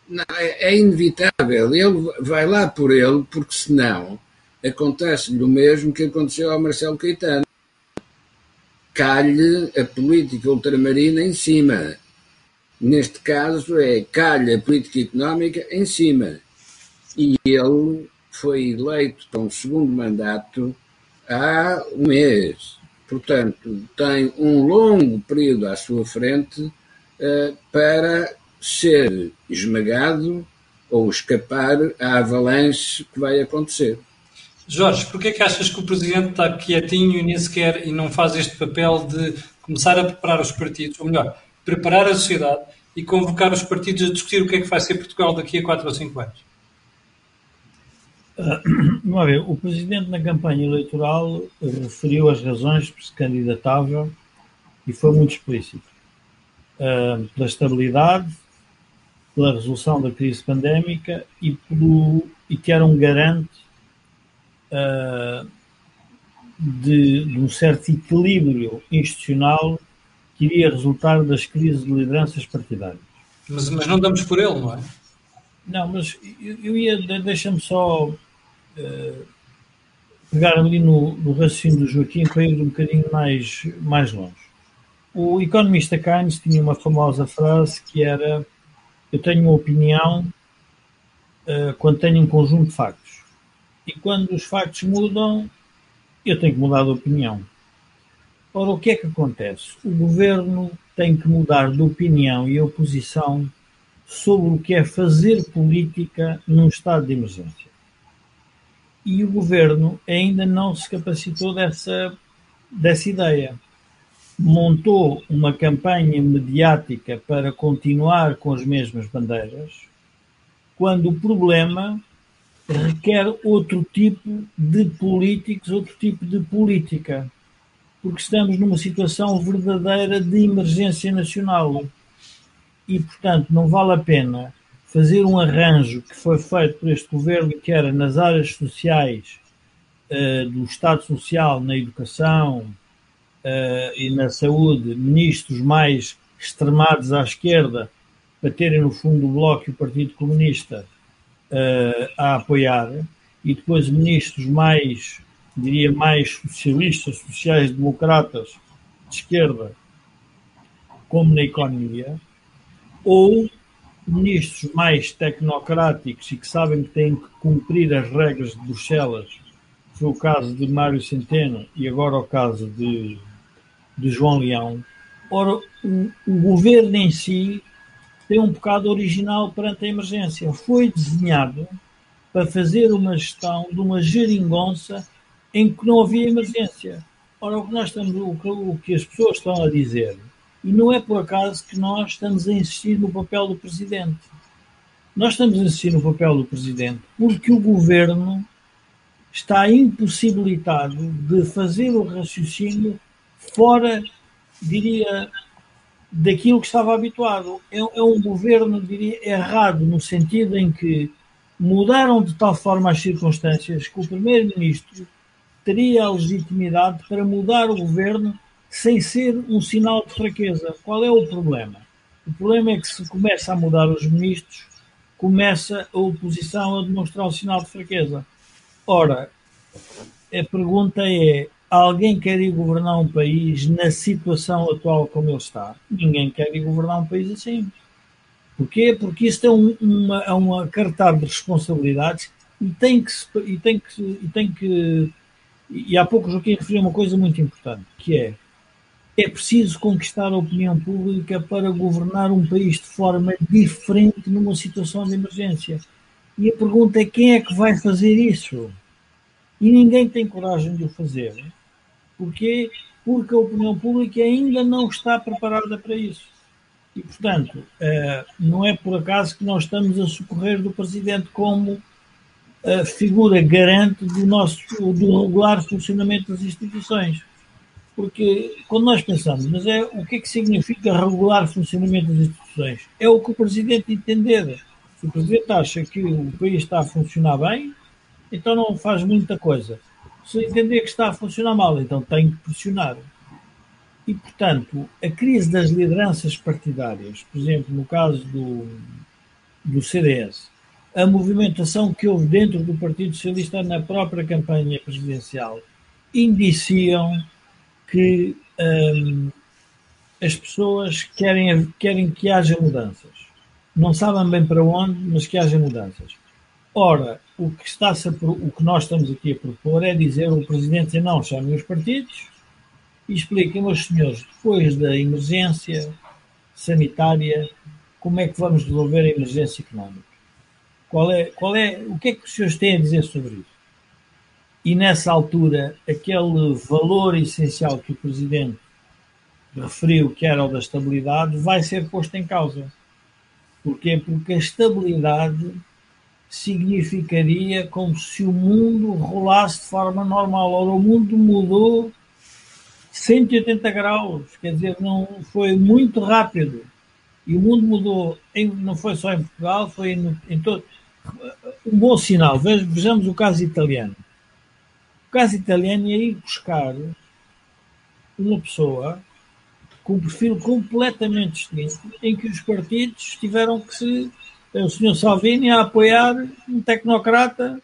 B: Não, é, é, inevitável. Ele vai lá por ele, porque senão acontece-lhe o mesmo que aconteceu ao Marcelo Caetano. Calhe a política ultramarina em cima. Neste caso é calhe a política económica em cima. E ele foi eleito para um segundo mandato há um mês. Portanto, tem um longo período à sua frente uh, para ser esmagado ou escapar à avalanche que vai acontecer.
A: Jorge, porquê é que achas que o Presidente está quietinho e nem sequer e não faz este papel de começar a preparar os partidos, ou melhor, preparar a sociedade e convocar os partidos a discutir o que é que vai ser Portugal daqui a 4 ou 5 anos?
C: Uh, ver, o Presidente na campanha eleitoral referiu as razões por se candidatava e foi muito explícito. Uh, pela estabilidade, pela resolução da crise pandémica e, pelo, e que era um garante uh, de, de, um certo equilíbrio institucional que iria resultar das crises de lideranças partidárias.
A: Mas, mas não damos por ele, não é?
C: Não, mas eu, eu ia, deixa-me só uh, pegar ali no, no raciocínio do Joaquim para ir um bocadinho mais, mais longe. O economista Keynes tinha uma famosa frase que era eu tenho uma opinião uh, quando tenho um conjunto de factos. E quando os factos mudam, eu tenho que mudar de opinião. Ora, o que é que acontece? O governo tem que mudar de opinião e oposição sobre o que é fazer política num estado de emergência. E o governo ainda não se capacitou dessa, dessa ideia montou uma campanha mediática para continuar com as mesmas bandeiras, quando o problema requer outro tipo de políticos, outro tipo de política, porque estamos numa situação verdadeira de emergência nacional. E, portanto, não vale a pena fazer um arranjo que foi feito por este governo, que era nas áreas sociais, uh, do Estado Social, na educação, uh, e na saúde ministros mais extremados à esquerda para terem no fundo o Bloco e o Partido Comunista uh, a apoiar e depois ministros mais, diria, mais socialistas, sociais-democratas de esquerda, como na economia, ou ministros mais tecnocráticos e que sabem que têm que cumprir as regras de Bruxelas, foi o caso de Mário Centeno e agora o caso de de João Leão. Ora, o, o governo em si tem um bocado original perante a emergência. Foi desenhado para fazer uma gestão de uma geringonça em que não havia emergência. Ora, o que nós estamos, o que, as pessoas estão a dizer, e não é por acaso que nós estamos a insistir no papel do presidente. Nós estamos a insistir no papel do presidente porque o governo está impossibilitado de fazer o raciocínio fora, diria, daquilo que estava habituado. É, é um governo, diria, errado, no sentido em que mudaram de tal forma as circunstâncias que o primeiro-ministro teria a legitimidade para mudar o governo sem ser um sinal de fraqueza. Qual é o problema? O problema é que se começa a mudar os ministros, começa a oposição a demonstrar um sinal de fraqueza. Ora, a pergunta é: Alguém quer ir governar um país na situação atual como ele está? Ninguém quer ir governar um país assim. Porquê? Porque isto é, um, uma, é uma cartar de responsabilidades e tem que, e tem que, e tem que e há pouco o Joaquim referiu uma coisa muito importante, que é é preciso conquistar a opinião pública para governar um país de forma diferente numa situação de emergência. E a pergunta é quem é que vai fazer isso? E ninguém tem coragem de o fazer. Porquê? Porque a opinião pública ainda não está preparada para isso. E, portanto, eh, não é por acaso que nós estamos a socorrer do Presidente como a figura garante do nosso do regular funcionamento das instituições. Porque quando nós pensamos, mas é o que é que significa regular funcionamento das instituições? É o que o Presidente entender. Se o Presidente acha que o país está a funcionar bem, então não faz muita coisa se entender que está a funcionar mal, então tem que pressionar. E, portanto, a crise das lideranças partidárias, por exemplo, no caso do, do CDS, a movimentação que houve dentro do Partido Socialista na própria campanha presidencial, indiciam que hum, as pessoas querem, querem que haja mudanças. Não sabem bem para onde, mas que haja mudanças. Ora, o que, está o que nós estamos aqui a propor é dizer ao Presidente não chamem os partidos e expliquem aos senhores, depois da emergência sanitária, como é que vamos resolver a emergência económica. Qual é, qual é, o que é que os senhores têm a dizer sobre isso? E nessa altura, aquele valor essencial que o Presidente referiu, que era o da estabilidade, vai ser posto em causa. Porquê? Porque a estabilidade significaria como se o mundo rolasse de forma normal. Ora, o mundo mudou 180 graus, quer dizer, não foi muito rápido. E o mundo mudou, em, não foi só em Portugal, foi em, em todo. Um bom sinal. Vejamos o caso italiano. O caso italiano é ir buscar uma pessoa com um perfil completamente distinto, em que os partidos tiveram que se o Sr. Salvini a apoiar um tecnocrata.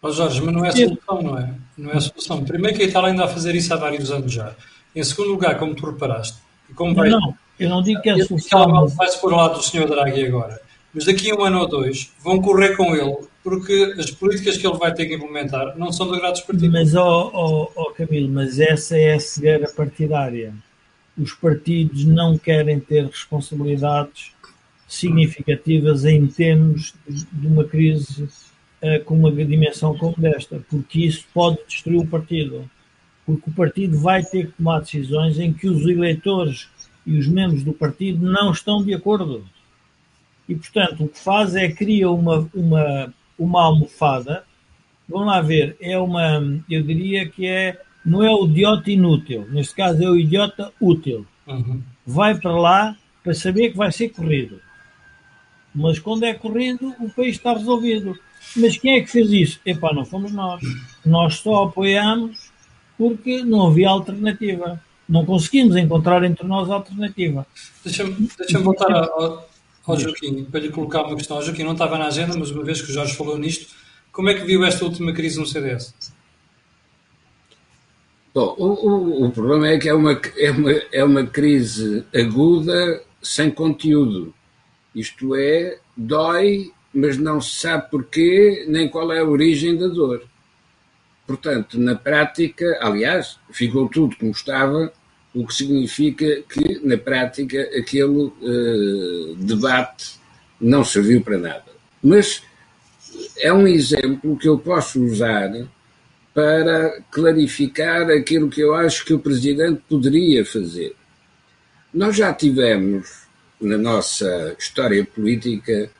A: Oh Jorge, mas não é a solução, não é? Não é a solução. Primeiro que a Itália ainda a fazer isso há vários anos já. Em segundo lugar, como tu reparaste, como vai...
C: Não, eu não digo que é a solução.
A: Vai-se ao lado do Sr. Draghi agora. Mas daqui a um ano ou dois vão correr com ele porque as políticas que ele vai ter que implementar não são de agrado dos partidos.
C: Mas, ó oh, oh, oh, Camilo, mas essa é a cegueira partidária. Os partidos não querem ter responsabilidades significativas em termos de uma crise uh, com uma dimensão como desta, porque isso pode destruir o partido. Porque o partido vai ter que tomar decisões em que os eleitores e os membros do partido não estão de acordo. E, portanto, o que faz é cria uma, uma, uma almofada. Vamos lá ver, é uma, eu diria que é, não é o idiota inútil, neste caso é o idiota útil. Uhum. Vai para lá para saber que vai ser corrido. Mas quando é corrido, o país está resolvido. Mas quem é que fez isso? Epá, não fomos nós. Nós só apoiamos porque não havia alternativa. Não conseguimos encontrar entre nós alternativa.
A: Deixa-me deixa voltar ao, ao Joaquim, para lhe colocar uma questão. O Joaquim não estava na agenda, mas uma vez que o Jorge falou nisto, como é que viu esta última crise no CDS?
B: Bom, o, o, o problema é que é uma, é, uma, é uma crise aguda sem conteúdo. Isto é, dói, mas não se sabe porquê, nem qual é a origem da dor. Portanto, na prática, aliás, ficou tudo como estava, o que significa que, na prática, aquele uh, debate não serviu para nada. Mas é um exemplo que eu posso usar para clarificar aquilo que eu acho que o Presidente poderia fazer. Nós já tivemos na nossa história política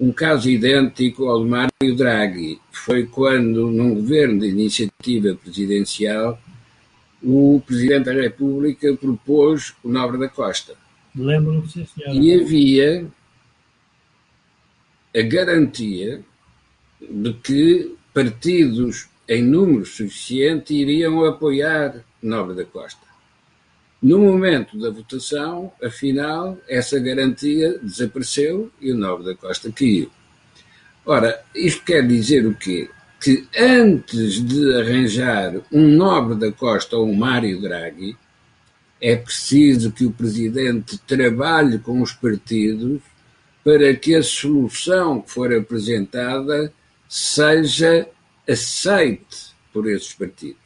B: um caso idêntico ao de Mário Draghi. Foi quando, num governo de iniciativa presidencial, o Presidente da República propôs o Nobre da Costa.
C: Lembro-me, sim, senhora.
B: E havia a garantia de que partidos em número suficiente iriam apoiar Nobre da Costa. No momento da votação, afinal, essa garantia desapareceu e o Nobre da Costa caiu. Ora, isto quer dizer o quê? Que antes de arranjar um Nobre da Costa ou um Mário Draghi, é preciso que o Presidente trabalhe com os partidos para que a solução que for apresentada seja aceite por esses partidos.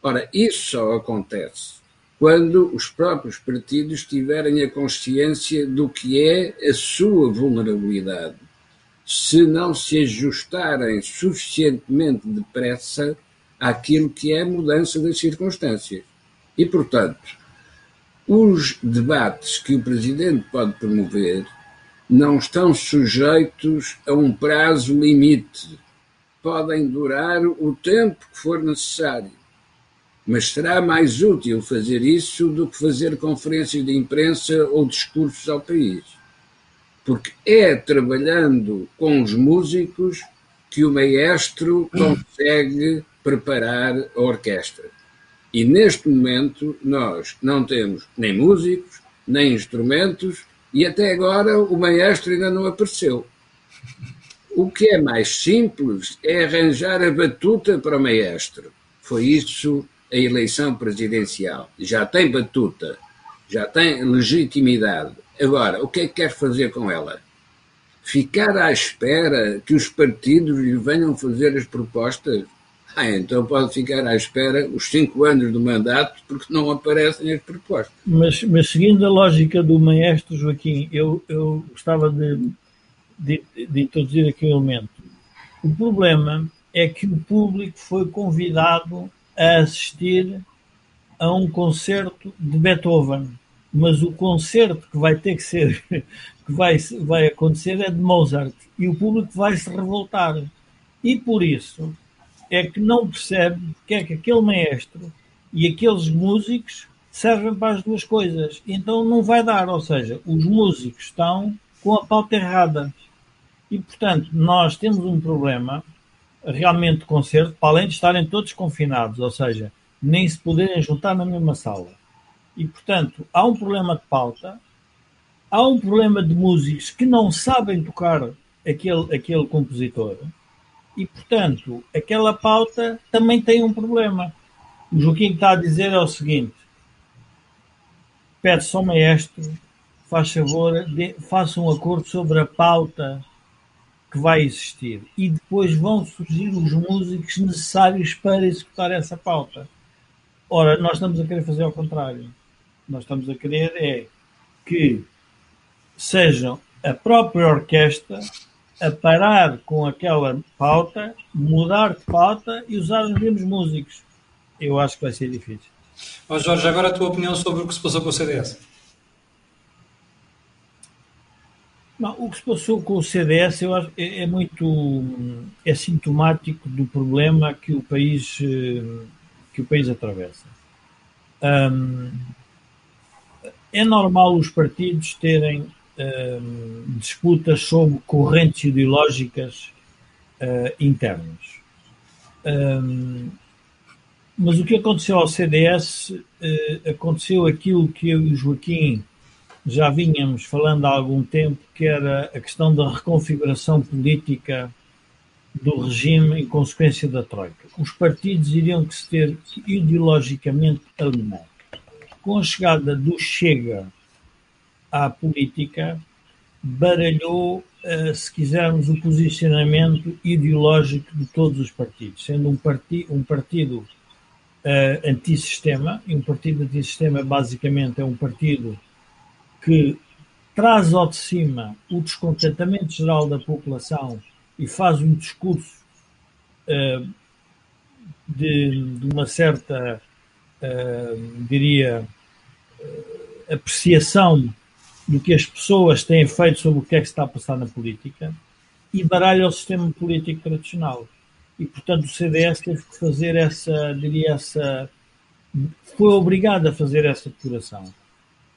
B: Ora, isso só acontece quando os próprios partidos tiverem a consciência do que é a sua vulnerabilidade, se não se ajustarem suficientemente depressa àquilo que é a mudança das circunstâncias. E, portanto, os debates que o Presidente pode promover não estão sujeitos a um prazo limite. Podem durar o tempo que for necessário mas será mais útil fazer isso do que fazer conferências de imprensa ou discursos ao país. Porque é trabalhando com os músicos que o maestro consegue preparar a orquestra. E neste momento nós não temos nem músicos, nem instrumentos, e até agora o maestro ainda não apareceu. O que é mais simples é arranjar a batuta para o maestro. Foi isso a eleição presidencial. Já tem batuta, já tem legitimidade. Agora, o que é que quer fazer com ela? Ficar à espera que os partidos lhe venham fazer as propostas? Ah, então pode ficar à espera os cinco anos do mandato porque não aparecem as propostas.
C: Mas, mas seguindo a lógica do maestro Joaquim, eu, eu gostava de, de, de introduzir aqui um elemento. O problema é que o público foi convidado a assistir a um concerto de Beethoven, mas o concerto que vai ter que ser, que vai, vai acontecer é de Mozart, e o público vai se revoltar. E por isso é que não percebe que é que aquele maestro e aqueles músicos servem para as duas coisas. Então não vai dar, ou seja, os músicos estão com a pauta errada. E portanto, nós temos um problema realmente concerto, para além de estarem todos confinados, ou seja, nem se poderem juntar na mesma sala. E portanto, há um problema de pauta, há um problema de músicos que não sabem tocar aquele, aquele compositor e, portanto, aquela pauta também tem um problema. O Joaquim está a dizer é o seguinte: pede-se ao maestro, faz favor, de, faça um acordo sobre a pauta que vai existir e depois vão surgir os músicos necessários para executar essa pauta. Ora, nós estamos a querer fazer ao contrário. Nós estamos a querer é que sejam a própria orquestra a parar com aquela pauta, mudar de pauta e usar os mesmos músicos. Eu acho que vai ser difícil.
A: Oh, Jorge, agora a tua opinião sobre o que se passou com o CDS.
C: Não, o que se passou com o CDS eu acho, é, é, muito é sintomático do problema que o país eh, que o país atravessa. É normal os partidos terem disputas sobre correntes ideológicas uh, internas. Mas o que aconteceu ao CDS uh, aconteceu aquilo que eu e o Joaquim já vínhamos falando há algum tempo, que era a questão da reconfiguração política do regime em consequência da Troika. Os partidos iriam que se ter ideologicamente alinhar. Com a chegada do Chega à política baralhou, eh, se quisermos, o posicionamento ideológico de todos os partidos, sendo um, um partido uh, antissistema, e um partido antissistema basicamente é um partido que traz ao de cima o descontentamento geral da população e faz um discurso uh, de, de, uma certa, uh, diria, apreciação do que as pessoas têm feito sobre o que é que está a passar na política e baralha o sistema político tradicional. E, portanto, o CDS teve que fazer essa, diria, essa. foi obrigado a fazer essa depuração.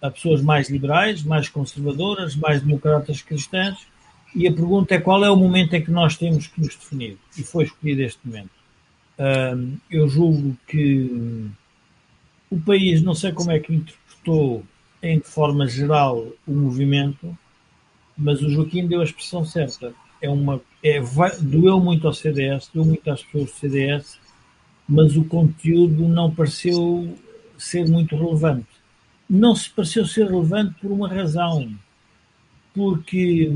C: A pessoas mais liberais, mais conservadoras, mais democratas cristãs. E a pergunta é qual é o momento em que nós temos que nos definir. E foi escolhido este momento. eu julgo que o país, não sei como é que interpretou em forma geral o movimento, mas o Joaquim deu a expressão certa. É uma, é, doeu muito ao CDS, doeu muito às pessoas do CDS, mas o conteúdo não pareceu ser muito relevante. Não se pareceu ser relevante por uma razão, porque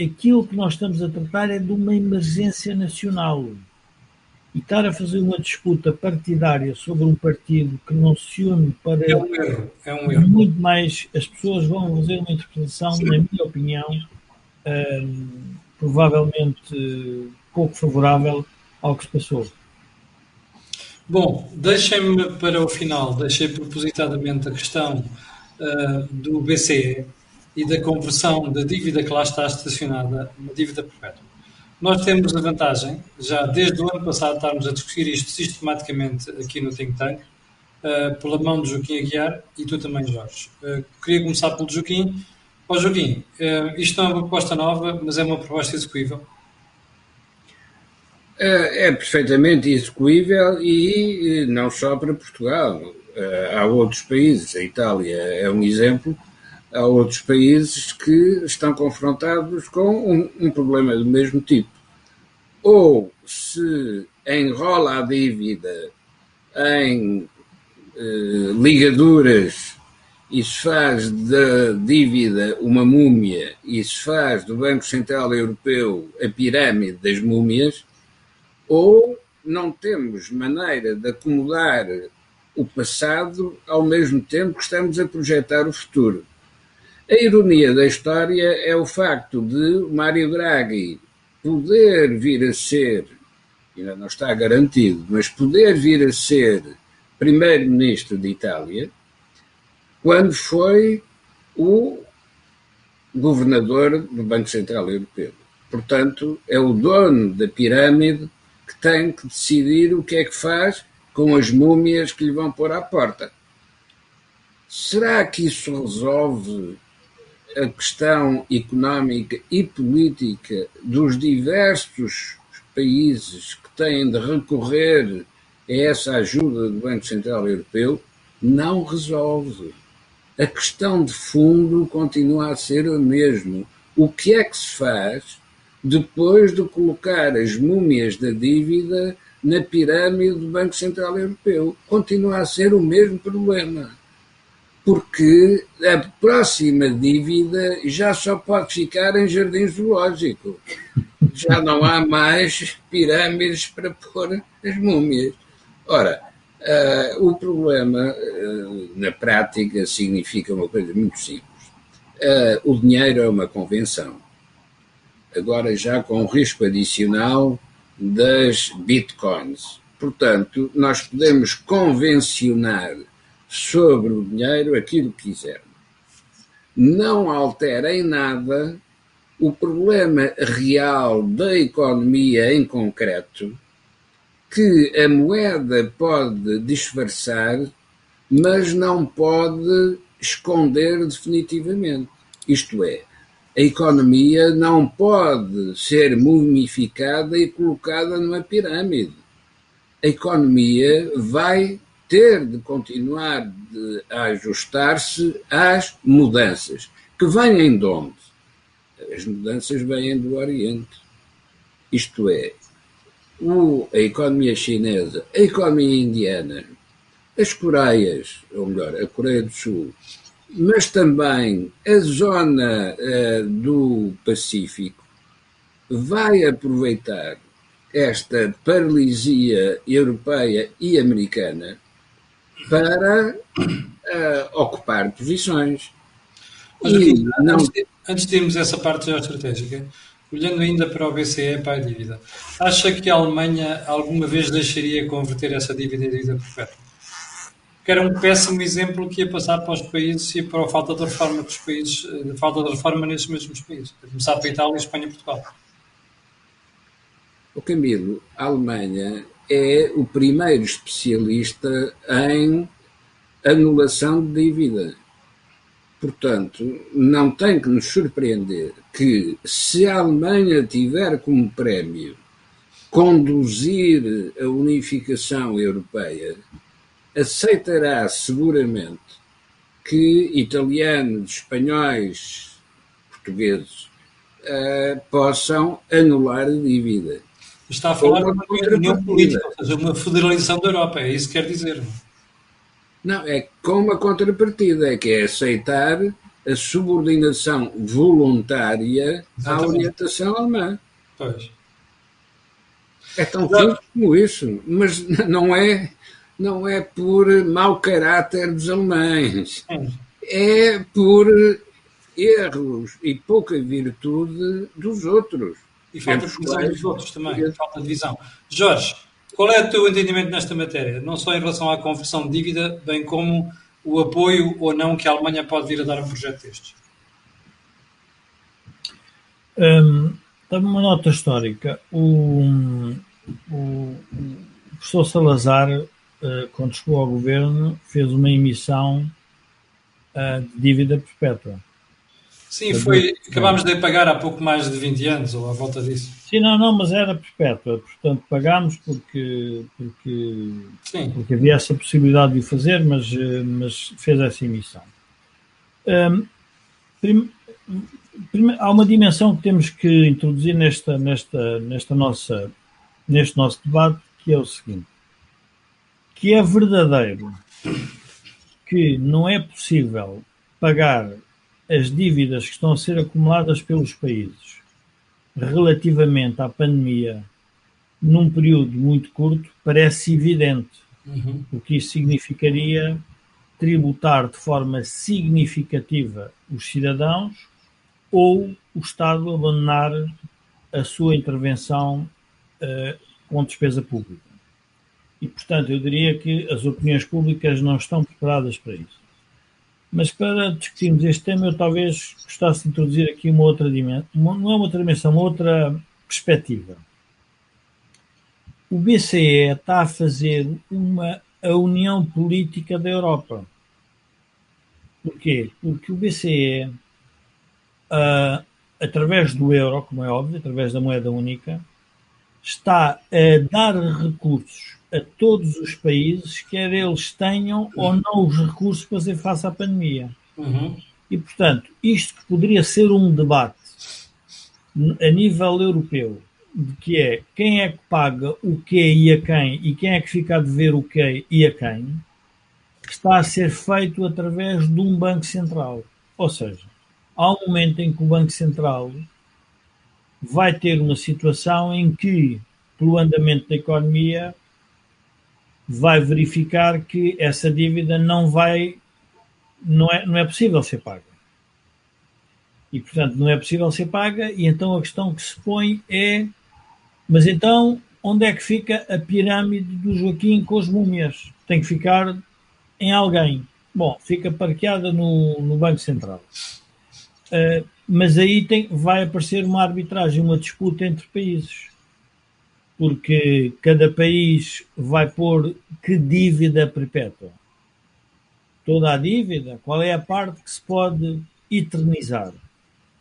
C: aquilo que nós estamos a tratar é de uma emergência nacional e estar a fazer uma disputa partidária sobre um partido que não se une para.
A: É um erro, é um erro.
C: Muito mais. As pessoas vão fazer uma interpretação, Sim. na minha opinião, um, provavelmente pouco favorável ao que se passou.
A: Bom, deixem-me para o final, deixei propositadamente a questão uh, do BCE e da conversão da dívida que lá está estacionada, uma dívida perpétua. Nós temos a vantagem, já desde o ano passado, estarmos a discutir isto sistematicamente aqui no Think Tank, uh, pela mão de Joaquim Aguiar e tu também, Jorge. Uh, queria começar pelo Joaquim. Ó oh, Joaquim, isto não é uma proposta nova, mas é uma proposta execuível.
B: É, é perfeitamente execuível e não só para Portugal. Eh, há outros países, a Itália é um exemplo, há outros países que estão confrontados com um, um problema do mesmo tipo. Ou se enrola a dívida em eh, ligaduras e se faz da dívida uma múmia e se faz do Banco Central Europeu a pirâmide das múmias, ou não temos maneira de acumular o passado ao mesmo tempo que estamos a projetar o futuro. A ironia da história é o facto de Mário Draghi poder vir a ser, ainda não está garantido, mas poder vir a ser primeiro-ministro de Itália, quando foi o governador do Banco Central Europeu. Portanto, é o dono da pirâmide que tem que decidir o que é que faz com as múmias que lhe vão pôr à porta. Será que isso resolve a questão económica e política dos diversos países que têm de recorrer a essa ajuda do Banco Central Europeu? Não resolve. A questão de fundo continua a ser a mesma. O que é que se faz depois de colocar as múmias da dívida na pirâmide do Banco Central Europeu. Continua a ser o mesmo problema. Porque a próxima dívida já só pode ficar em jardim zoológico. Já não há mais pirâmides para pôr as múmias. Ora, uh, o problema, uh, na prática, significa uma coisa muito simples. Uh, o dinheiro é uma convenção. Agora, já com risco adicional das bitcoins. Portanto, nós podemos convencionar sobre o dinheiro aquilo que quisermos. Não altera em nada o problema real da economia em concreto, que a moeda pode disfarçar, mas não pode esconder definitivamente. Isto é, a economia não pode ser mumificada e colocada numa pirâmide. A economia vai ter de continuar a ajustar-se às mudanças, que vêm de onde? As mudanças vêm do Oriente. Isto é, o, a economia chinesa, a economia indiana, as Coreias, ou melhor, a Coreia do Sul, mas também a zona uh, do Pacífico vai aproveitar esta paralisia europeia e americana para uh, ocupar posições.
A: Mas, aqui, não... antes, de, antes de irmos essa parte geoestratégica, olhando ainda para o BCE, para a dívida, acha que a Alemanha alguma vez deixaria converter essa dívida em dívida perpétua? Que era um péssimo exemplo que ia passar para os países e para a falta de reforma dos países, de falta de reforma nesses mesmos países, a começar a Itália, Espanha e Portugal.
B: O Camilo, a Alemanha é o primeiro especialista em anulação de dívida. Portanto, não tem que nos surpreender que, se a Alemanha tiver como prémio conduzir a unificação europeia, aceitará seguramente que italianos, espanhóis, portugueses uh, possam anular a dívida.
A: Está a falar de uma união política, ou seja, uma federalização da Europa, é isso que quer dizer.
B: Não, é com uma contrapartida, é que é aceitar a subordinação voluntária Exatamente. à orientação alemã. Pois. É tão simples como isso, mas não é não é por mau caráter dos alemães, é por erros e pouca virtude dos outros.
A: E falta de visão dos outros também, falta de visão. Jorge, qual é o teu entendimento nesta matéria? Não só em relação à conversão de dívida, bem como o apoio ou não que a Alemanha pode vir a dar a um projeto destes?
C: Um, uma nota histórica. O, o, o professor Salazar quando chegou ao governo, fez uma emissão uh, de dívida perpétua.
A: Sim, foi, acabámos de pagar há pouco mais de 20 anos, ou à volta disso.
C: Sim, não, não, mas era perpétua, portanto pagámos porque, porque,
A: Sim.
C: porque havia essa possibilidade de o fazer, mas, eh, mas fez essa emissão. Hum, prim- prime- há uma dimensão que temos que introduzir nesta, nesta, nesta nossa, neste nosso debate, que é o seguinte, que é verdadeiro que não é possível pagar as dívidas que estão a ser acumuladas pelos países relativamente à pandemia num período muito curto, parece evidente,
A: Uhum.
C: o que isso significaria tributar de forma significativa os cidadãos ou o Estado abandonar a sua intervenção eh, com despesa pública. E, portanto, eu diria que as opiniões públicas não estão preparadas para isso. Mas para discutirmos este tema, eu talvez gostasse de introduzir aqui uma outra dimensão, não é uma outra dimensão, uma outra perspectiva. O BCE está a fazer uma a união política da Europa. Porquê? Porque o BCE, ah, através do euro, como é óbvio, através da moeda única, está a dar recursos a todos os países, quer eles tenham ou não os recursos para fazer face à pandemia.
A: Uhum.
C: E, portanto, isto que poderia ser um debate a nível europeu, de que é quem é que paga o quê e a quem, e quem é que fica a dever o quê e a quem, está a ser feito através de um Banco Central. Ou seja, há um momento em que o Banco Central vai ter uma situação em que, pelo andamento da economia, vai verificar que essa dívida não vai, não é, não é possível ser paga. E, portanto, não é possível ser paga, e então a questão que se põe é: mas então, onde é que fica a pirâmide do Joaquim com as múmias? Tem que ficar em alguém. Bom, fica parqueada no, no Banco Central. Uh, mas aí tem, vai aparecer uma arbitragem, uma disputa entre países. Porque cada país vai pôr que dívida perpétua? Toda a dívida? Qual é a parte que se pode eternizar?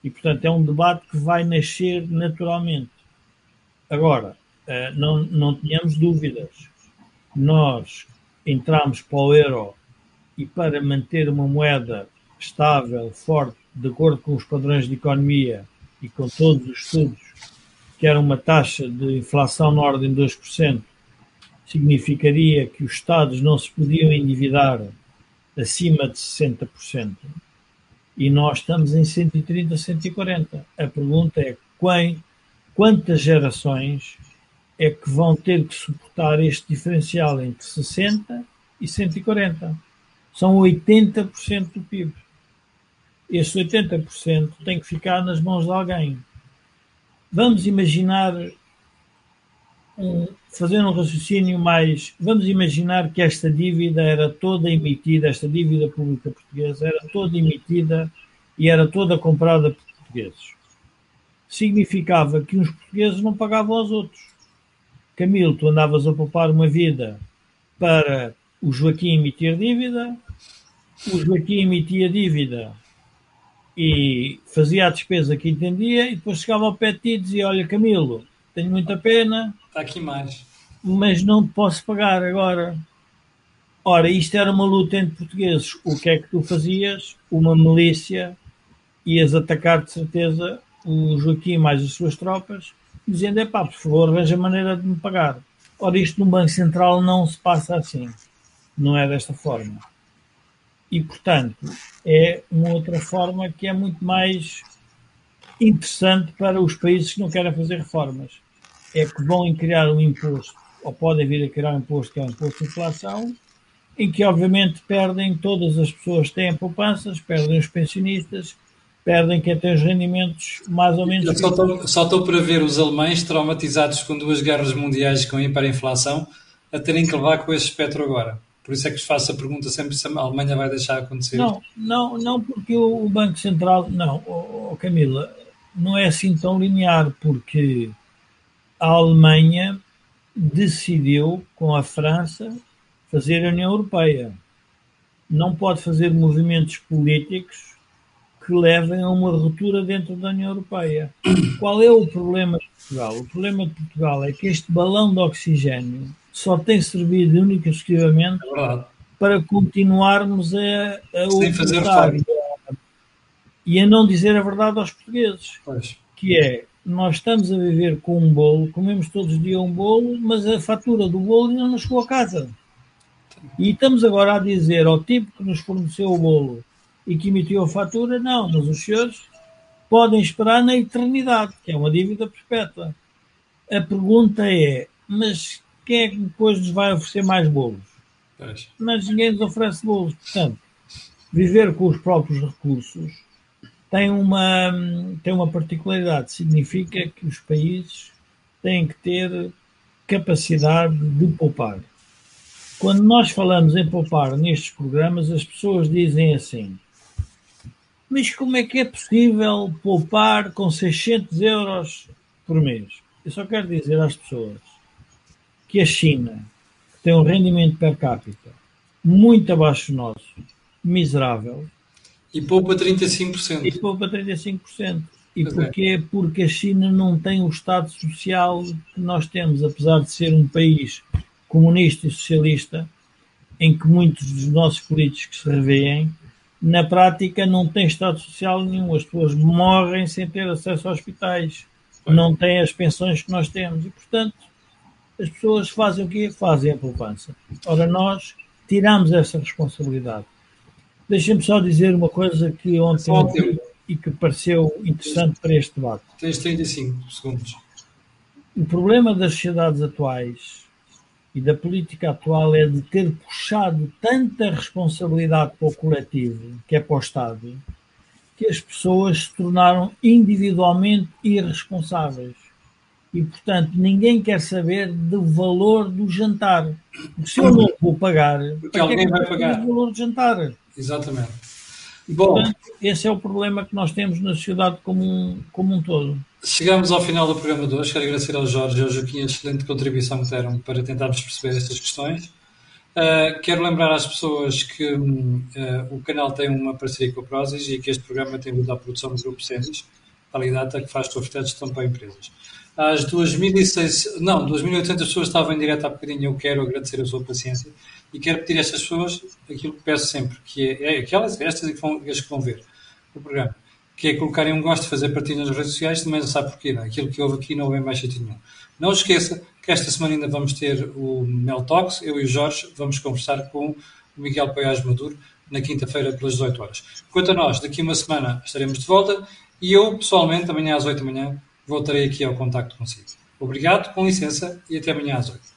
C: E, portanto, é um debate que vai nascer naturalmente. Agora, não, não tínhamos dúvidas. Nós entramos para o euro e para manter uma moeda estável, forte, de acordo com os padrões de economia e com todos os estudos, que era uma taxa de inflação na ordem de 2%, significaria que os Estados não se podiam endividar acima de 60%. E nós estamos em 130, 140. A pergunta é quem, quantas gerações é que vão ter que suportar este diferencial entre 60 e 140? São 80% do PIB. Este 80% tem que ficar nas mãos de alguém. Vamos imaginar, um, fazer um raciocínio mais. Vamos imaginar que esta dívida era toda emitida, esta dívida pública portuguesa era toda emitida e era toda comprada por portugueses. Significava que uns portugueses não pagavam aos outros. Camilo, tu andavas a poupar uma vida para o Joaquim emitir dívida, o Joaquim emitia dívida e fazia a despesa que entendia e depois chegava ao pé de ti e dizia, olha Camilo, tenho muita pena.
A: Está aqui mais.
C: Mas não te posso pagar agora. Ora, isto era uma luta entre portugueses. O que é que tu fazias? Uma milícia, ias atacar de certeza o Joaquim mais as suas tropas, dizendo, é pá, por favor, arranja maneira de me pagar. Ora, isto no Banco Central não se passa assim. Não é desta forma. E, portanto, é uma outra forma que é muito mais interessante para os países que não querem fazer reformas. É que vão criar um imposto, ou podem vir a criar um imposto que é um imposto de inflação, em que, obviamente, perdem todas as pessoas que têm poupanças, perdem os pensionistas, perdem quem tem os rendimentos mais ou menos.
A: Só estou, só estou para ver os alemães traumatizados com duas guerras mundiais com hiperinflação a terem que levar com esse espectro agora. Por isso é que faço a pergunta sempre se a Alemanha vai deixar acontecer.
C: Não, não, não porque o Banco Central. Não, oh, oh, Camila, não é assim tão linear, porque a Alemanha decidiu, com a França, fazer a União Europeia. Não pode fazer movimentos políticos que levem a uma ruptura dentro da União Europeia. Qual é o problema de Portugal? O problema de Portugal é que este balão de oxigênio só tem servido única e exclusivamente
A: É
C: para continuarmos a, a
A: Sem fazer
C: e e a não dizer a verdade aos portugueses
A: Pois.
C: que é nós estamos a viver com um bolo, comemos todos os dias um bolo, mas a fatura do bolo ainda não chegou a casa. E estamos agora a dizer ao tipo que nos forneceu o bolo e que emitiu a fatura, não, mas os senhores podem esperar na eternidade, que é uma dívida perpétua. A pergunta é, mas quem é que depois nos vai oferecer mais bolos?
A: Pois.
C: mas ninguém nos oferece bolos. Portanto, viver com os próprios recursos tem uma, tem uma particularidade. Significa que os países têm que ter capacidade de poupar. Quando nós falamos em poupar nestes programas, as pessoas dizem assim: Mas como é que é possível poupar com 600 euros por mês? Eu só quero dizer às pessoas que a China, que tem um rendimento per capita muito abaixo do nosso, miserável,
A: E poupa
C: e
A: 35%.
C: poupa 35%. E
A: Pois é.
C: porquê? Porque a China não tem o Estado social que nós temos, apesar de ser um país comunista e socialista, em que muitos dos nossos políticos se revêem, na prática não tem Estado social nenhum. As pessoas morrem sem ter acesso a hospitais, não têm as pensões que nós temos e, portanto, as pessoas fazem o quê? Fazem a poupança. Ora, nós tiramos essa responsabilidade. Deixem-me só dizer uma coisa que ontem ouvi e que pareceu interessante para este debate.
A: Tens 35 segundos.
C: O problema das sociedades atuais e da política atual é de ter puxado tanta responsabilidade para o coletivo, que é para o Estado, que as pessoas se tornaram individualmente irresponsáveis. E, portanto, ninguém quer saber do valor do jantar. Porque se eu não vou pagar,
A: Porque
C: é
A: alguém vai pagar.
C: o valor do jantar?
A: Exatamente.
C: E,
A: Bom,
C: portanto, esse é o problema que nós temos na sociedade como um, como um todo.
A: chegamos ao final do programa de hoje. Quero agradecer ao Jorge e ao Joaquim a excelente contribuição que deram para tentarmos perceber estas questões. Uh, quero lembrar às pessoas que uh, o canal tem uma parceria com a Prozis e que este programa tem vindo à produção do Grupo Sendis, Validata, que faz software de gestão para empresas. Às 2.600, não, 2.800 pessoas estavam em direto há bocadinho. Eu quero agradecer a sua paciência e quero pedir a estas pessoas aquilo que peço sempre, que é, é aquelas, estas que vão, as que vão ver o programa, que é colocarem um gosto, fazer partilha nas redes sociais, também não sabe porquê. Não? é? Aquilo que houve aqui não vem mais jeito nenhum. Não esqueça que esta semana ainda vamos ter o Mel Talks, eu e o Jorge vamos conversar com o Miguel Paiás Maduro na quinta-feira pelas 18 horas. Quanto a nós, daqui uma semana estaremos de volta e eu, pessoalmente, amanhã às 8 da manhã, voltarei aqui ao contacto consigo. Obrigado, com licença e até amanhã às 8.